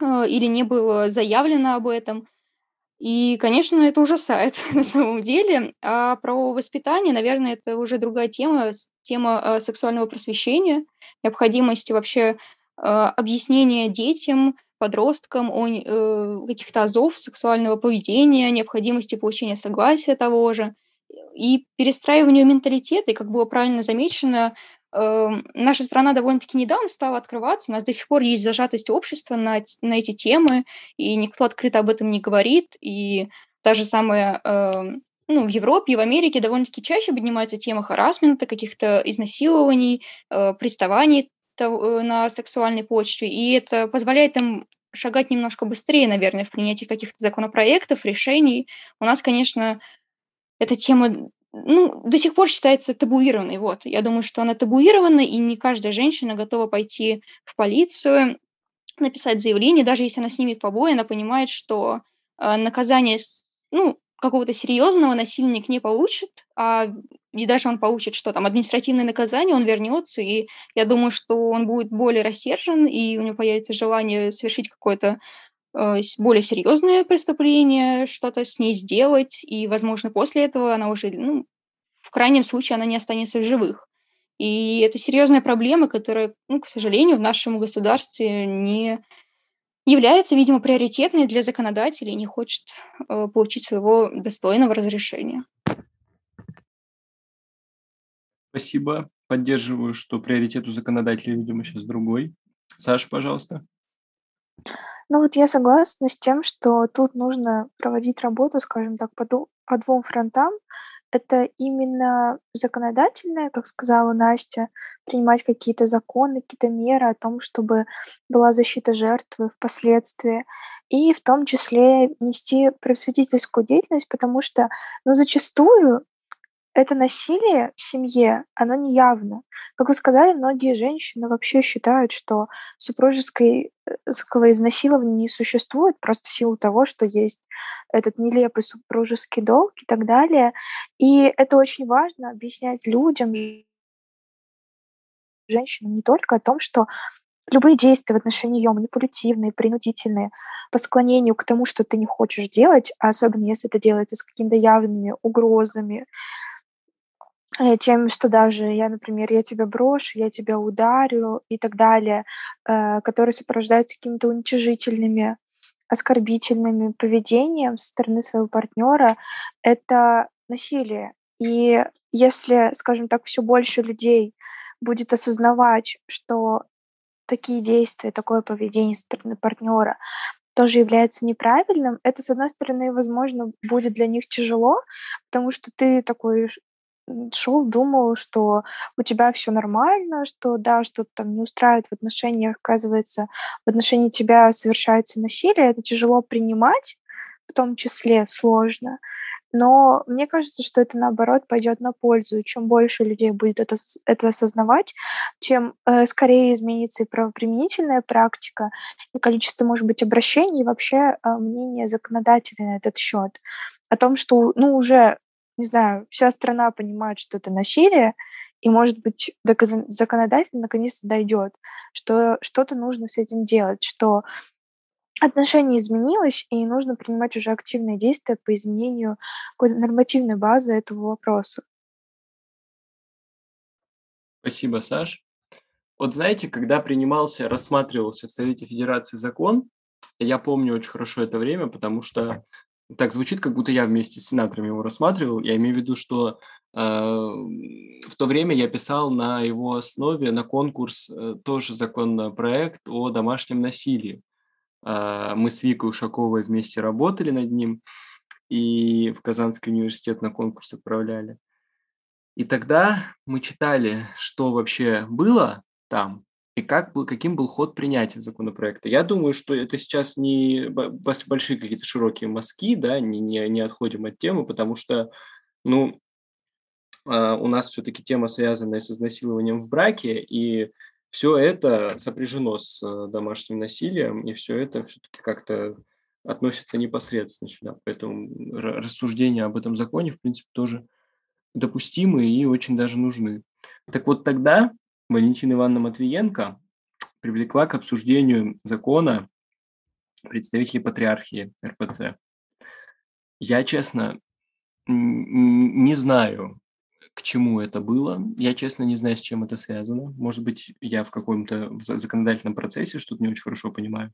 э, или не было заявлено об этом. И, конечно, это ужасает [LAUGHS] на самом деле. А про воспитание, наверное, это уже другая тема, тема э, сексуального просвещения, необходимости вообще объяснения детям, подросткам о э, каких-то азов сексуального поведения, необходимости получения согласия того же и перестраиванию менталитета, и, как было правильно замечено, э, наша страна довольно-таки недавно стала открываться, у нас до сих пор есть зажатость общества на, на эти темы, и никто открыто об этом не говорит, и та же самая э, ну, в Европе и в Америке довольно-таки чаще поднимается тема харасмента, каких-то изнасилований, э, приставаний э, на сексуальной почве, и это позволяет им шагать немножко быстрее, наверное, в принятии каких-то законопроектов, решений. У нас, конечно, эта тема ну, до сих пор считается табуированной. Вот. Я думаю, что она табуирована, и не каждая женщина готова пойти в полицию, написать заявление, даже если она снимет побои, она понимает, что э, наказание ну, какого-то серьезного насильник не получит, а и даже он получит что там, административное наказание, он вернется, и я думаю, что он будет более рассержен, и у него появится желание совершить какое-то более серьезное преступление, что-то с ней сделать, и, возможно, после этого она уже, ну, в крайнем случае, она не останется в живых. И это серьезная проблема, которая, ну, к сожалению, в нашем государстве не является, видимо, приоритетной для законодателей и не хочет э, получить своего достойного разрешения. Спасибо. Поддерживаю, что приоритет у законодателей, видимо, сейчас другой. Саша, пожалуйста. Ну вот я согласна с тем, что тут нужно проводить работу, скажем так, по, по двум фронтам. Это именно законодательное, как сказала Настя, принимать какие-то законы, какие-то меры о том, чтобы была защита жертвы впоследствии, и в том числе нести просветительскую деятельность, потому что, ну, зачастую это насилие в семье, оно неявно. Как вы сказали, многие женщины вообще считают, что супружеское изнасилования не существует просто в силу того, что есть этот нелепый супружеский долг и так далее. И это очень важно объяснять людям, женщинам не только о том, что любые действия в отношении ее манипулятивные, принудительные, по склонению к тому, что ты не хочешь делать, а особенно если это делается с какими-то явными угрозами, э, тем, что даже я, например, я тебя брошу, я тебя ударю и так далее, э, которые сопровождаются какими-то уничижительными, оскорбительными поведением со стороны своего партнера, это насилие. И если, скажем так, все больше людей будет осознавать, что такие действия, такое поведение со стороны партнера тоже является неправильным, это, с одной стороны, возможно, будет для них тяжело, потому что ты такой шел, думал, что у тебя все нормально, что да, что-то там не устраивает в отношениях, оказывается, в отношении тебя совершается насилие, это тяжело принимать, в том числе сложно. Но мне кажется, что это наоборот пойдет на пользу. И чем больше людей будет это, это осознавать, тем э, скорее изменится и правоприменительная практика, и количество, может быть, обращений, и вообще э, мнение законодателя на этот счет. О том, что, ну, уже, не знаю, вся страна понимает, что это насилие, и, может быть, законодатель наконец-то дойдет, что что-то нужно с этим делать, что отношение изменилось, и нужно принимать уже активные действия по изменению какой-то нормативной базы этого вопроса. Спасибо, Саш. Вот знаете, когда принимался, рассматривался в Совете Федерации закон, я помню очень хорошо это время, потому что так звучит, как будто я вместе с сенаторами его рассматривал. Я имею в виду, что э, в то время я писал на его основе на конкурс э, тоже законопроект о домашнем насилии. А, мы с Викой Ушаковой вместе работали над ним и в Казанский университет на конкурс отправляли. И тогда мы читали, что вообще было там и как был, каким был ход принятия законопроекта. Я думаю, что это сейчас не большие какие-то широкие мазки, да, не, не, не отходим от темы, потому что, ну, а, у нас все-таки тема, связанная с изнасилованием в браке, и все это сопряжено с э, домашним насилием, и все это все-таки как-то относится непосредственно сюда. Поэтому рассуждения об этом законе, в принципе, тоже допустимы и очень даже нужны. Так вот тогда Валентина Ивановна Матвиенко привлекла к обсуждению закона представителей патриархии РПЦ. Я, честно, не знаю, к чему это было. Я, честно, не знаю, с чем это связано. Может быть, я в каком-то законодательном процессе что-то не очень хорошо понимаю.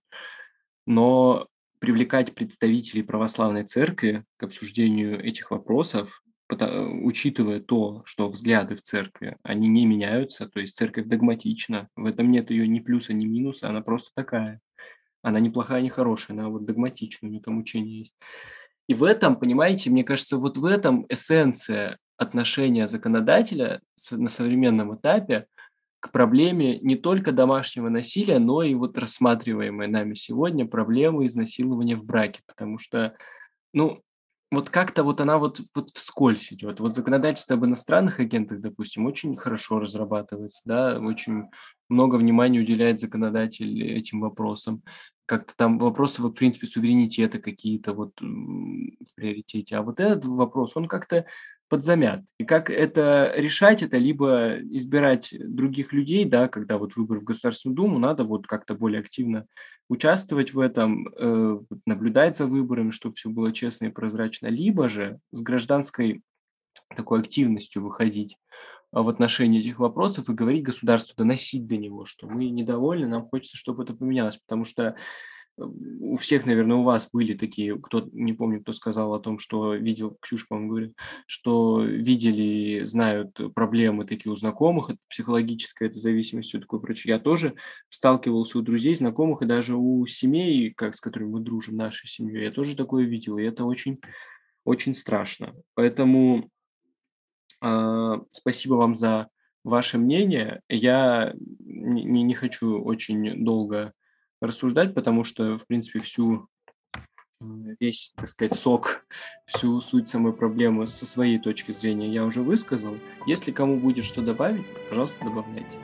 Но привлекать представителей православной церкви к обсуждению этих вопросов, учитывая то, что взгляды в церкви, они не меняются, то есть церковь догматична, в этом нет ее ни плюса, ни минуса, она просто такая. Она не плохая, не хорошая, она вот догматична, у нее там учение есть. И в этом, понимаете, мне кажется, вот в этом эссенция отношения законодателя на современном этапе к проблеме не только домашнего насилия, но и вот рассматриваемой нами сегодня проблемы изнасилования в браке, потому что, ну, вот как-то вот она вот, вот вскользь идет. Вот законодательство об иностранных агентах, допустим, очень хорошо разрабатывается, да, очень много внимания уделяет законодатель этим вопросам. Как-то там вопросы, в принципе, суверенитета какие-то вот в приоритете. А вот этот вопрос, он как-то подзамят. И как это решать, это либо избирать других людей, да, когда вот выбор в Государственную Думу, надо вот как-то более активно участвовать в этом, э, наблюдать за выборами, чтобы все было честно и прозрачно, либо же с гражданской такой активностью выходить в отношении этих вопросов и говорить государству, доносить до него, что мы недовольны, нам хочется, чтобы это поменялось, потому что у всех, наверное, у вас были такие, кто, не помню, кто сказал о том, что видел, Ксюша, по-моему, говорит, что видели, знают проблемы такие у знакомых, это психологическая это зависимость, все такое прочее. Я тоже сталкивался у друзей, знакомых и даже у семей, как, с которыми мы дружим, нашей семьей, я тоже такое видел, и это очень, очень страшно. Поэтому спасибо вам за ваше мнение. Я не, не хочу очень долго рассуждать, потому что, в принципе, всю весь, так сказать, сок, [LAUGHS] всю суть самой проблемы со своей точки зрения я уже высказал. Если кому будет что добавить, пожалуйста, добавляйте.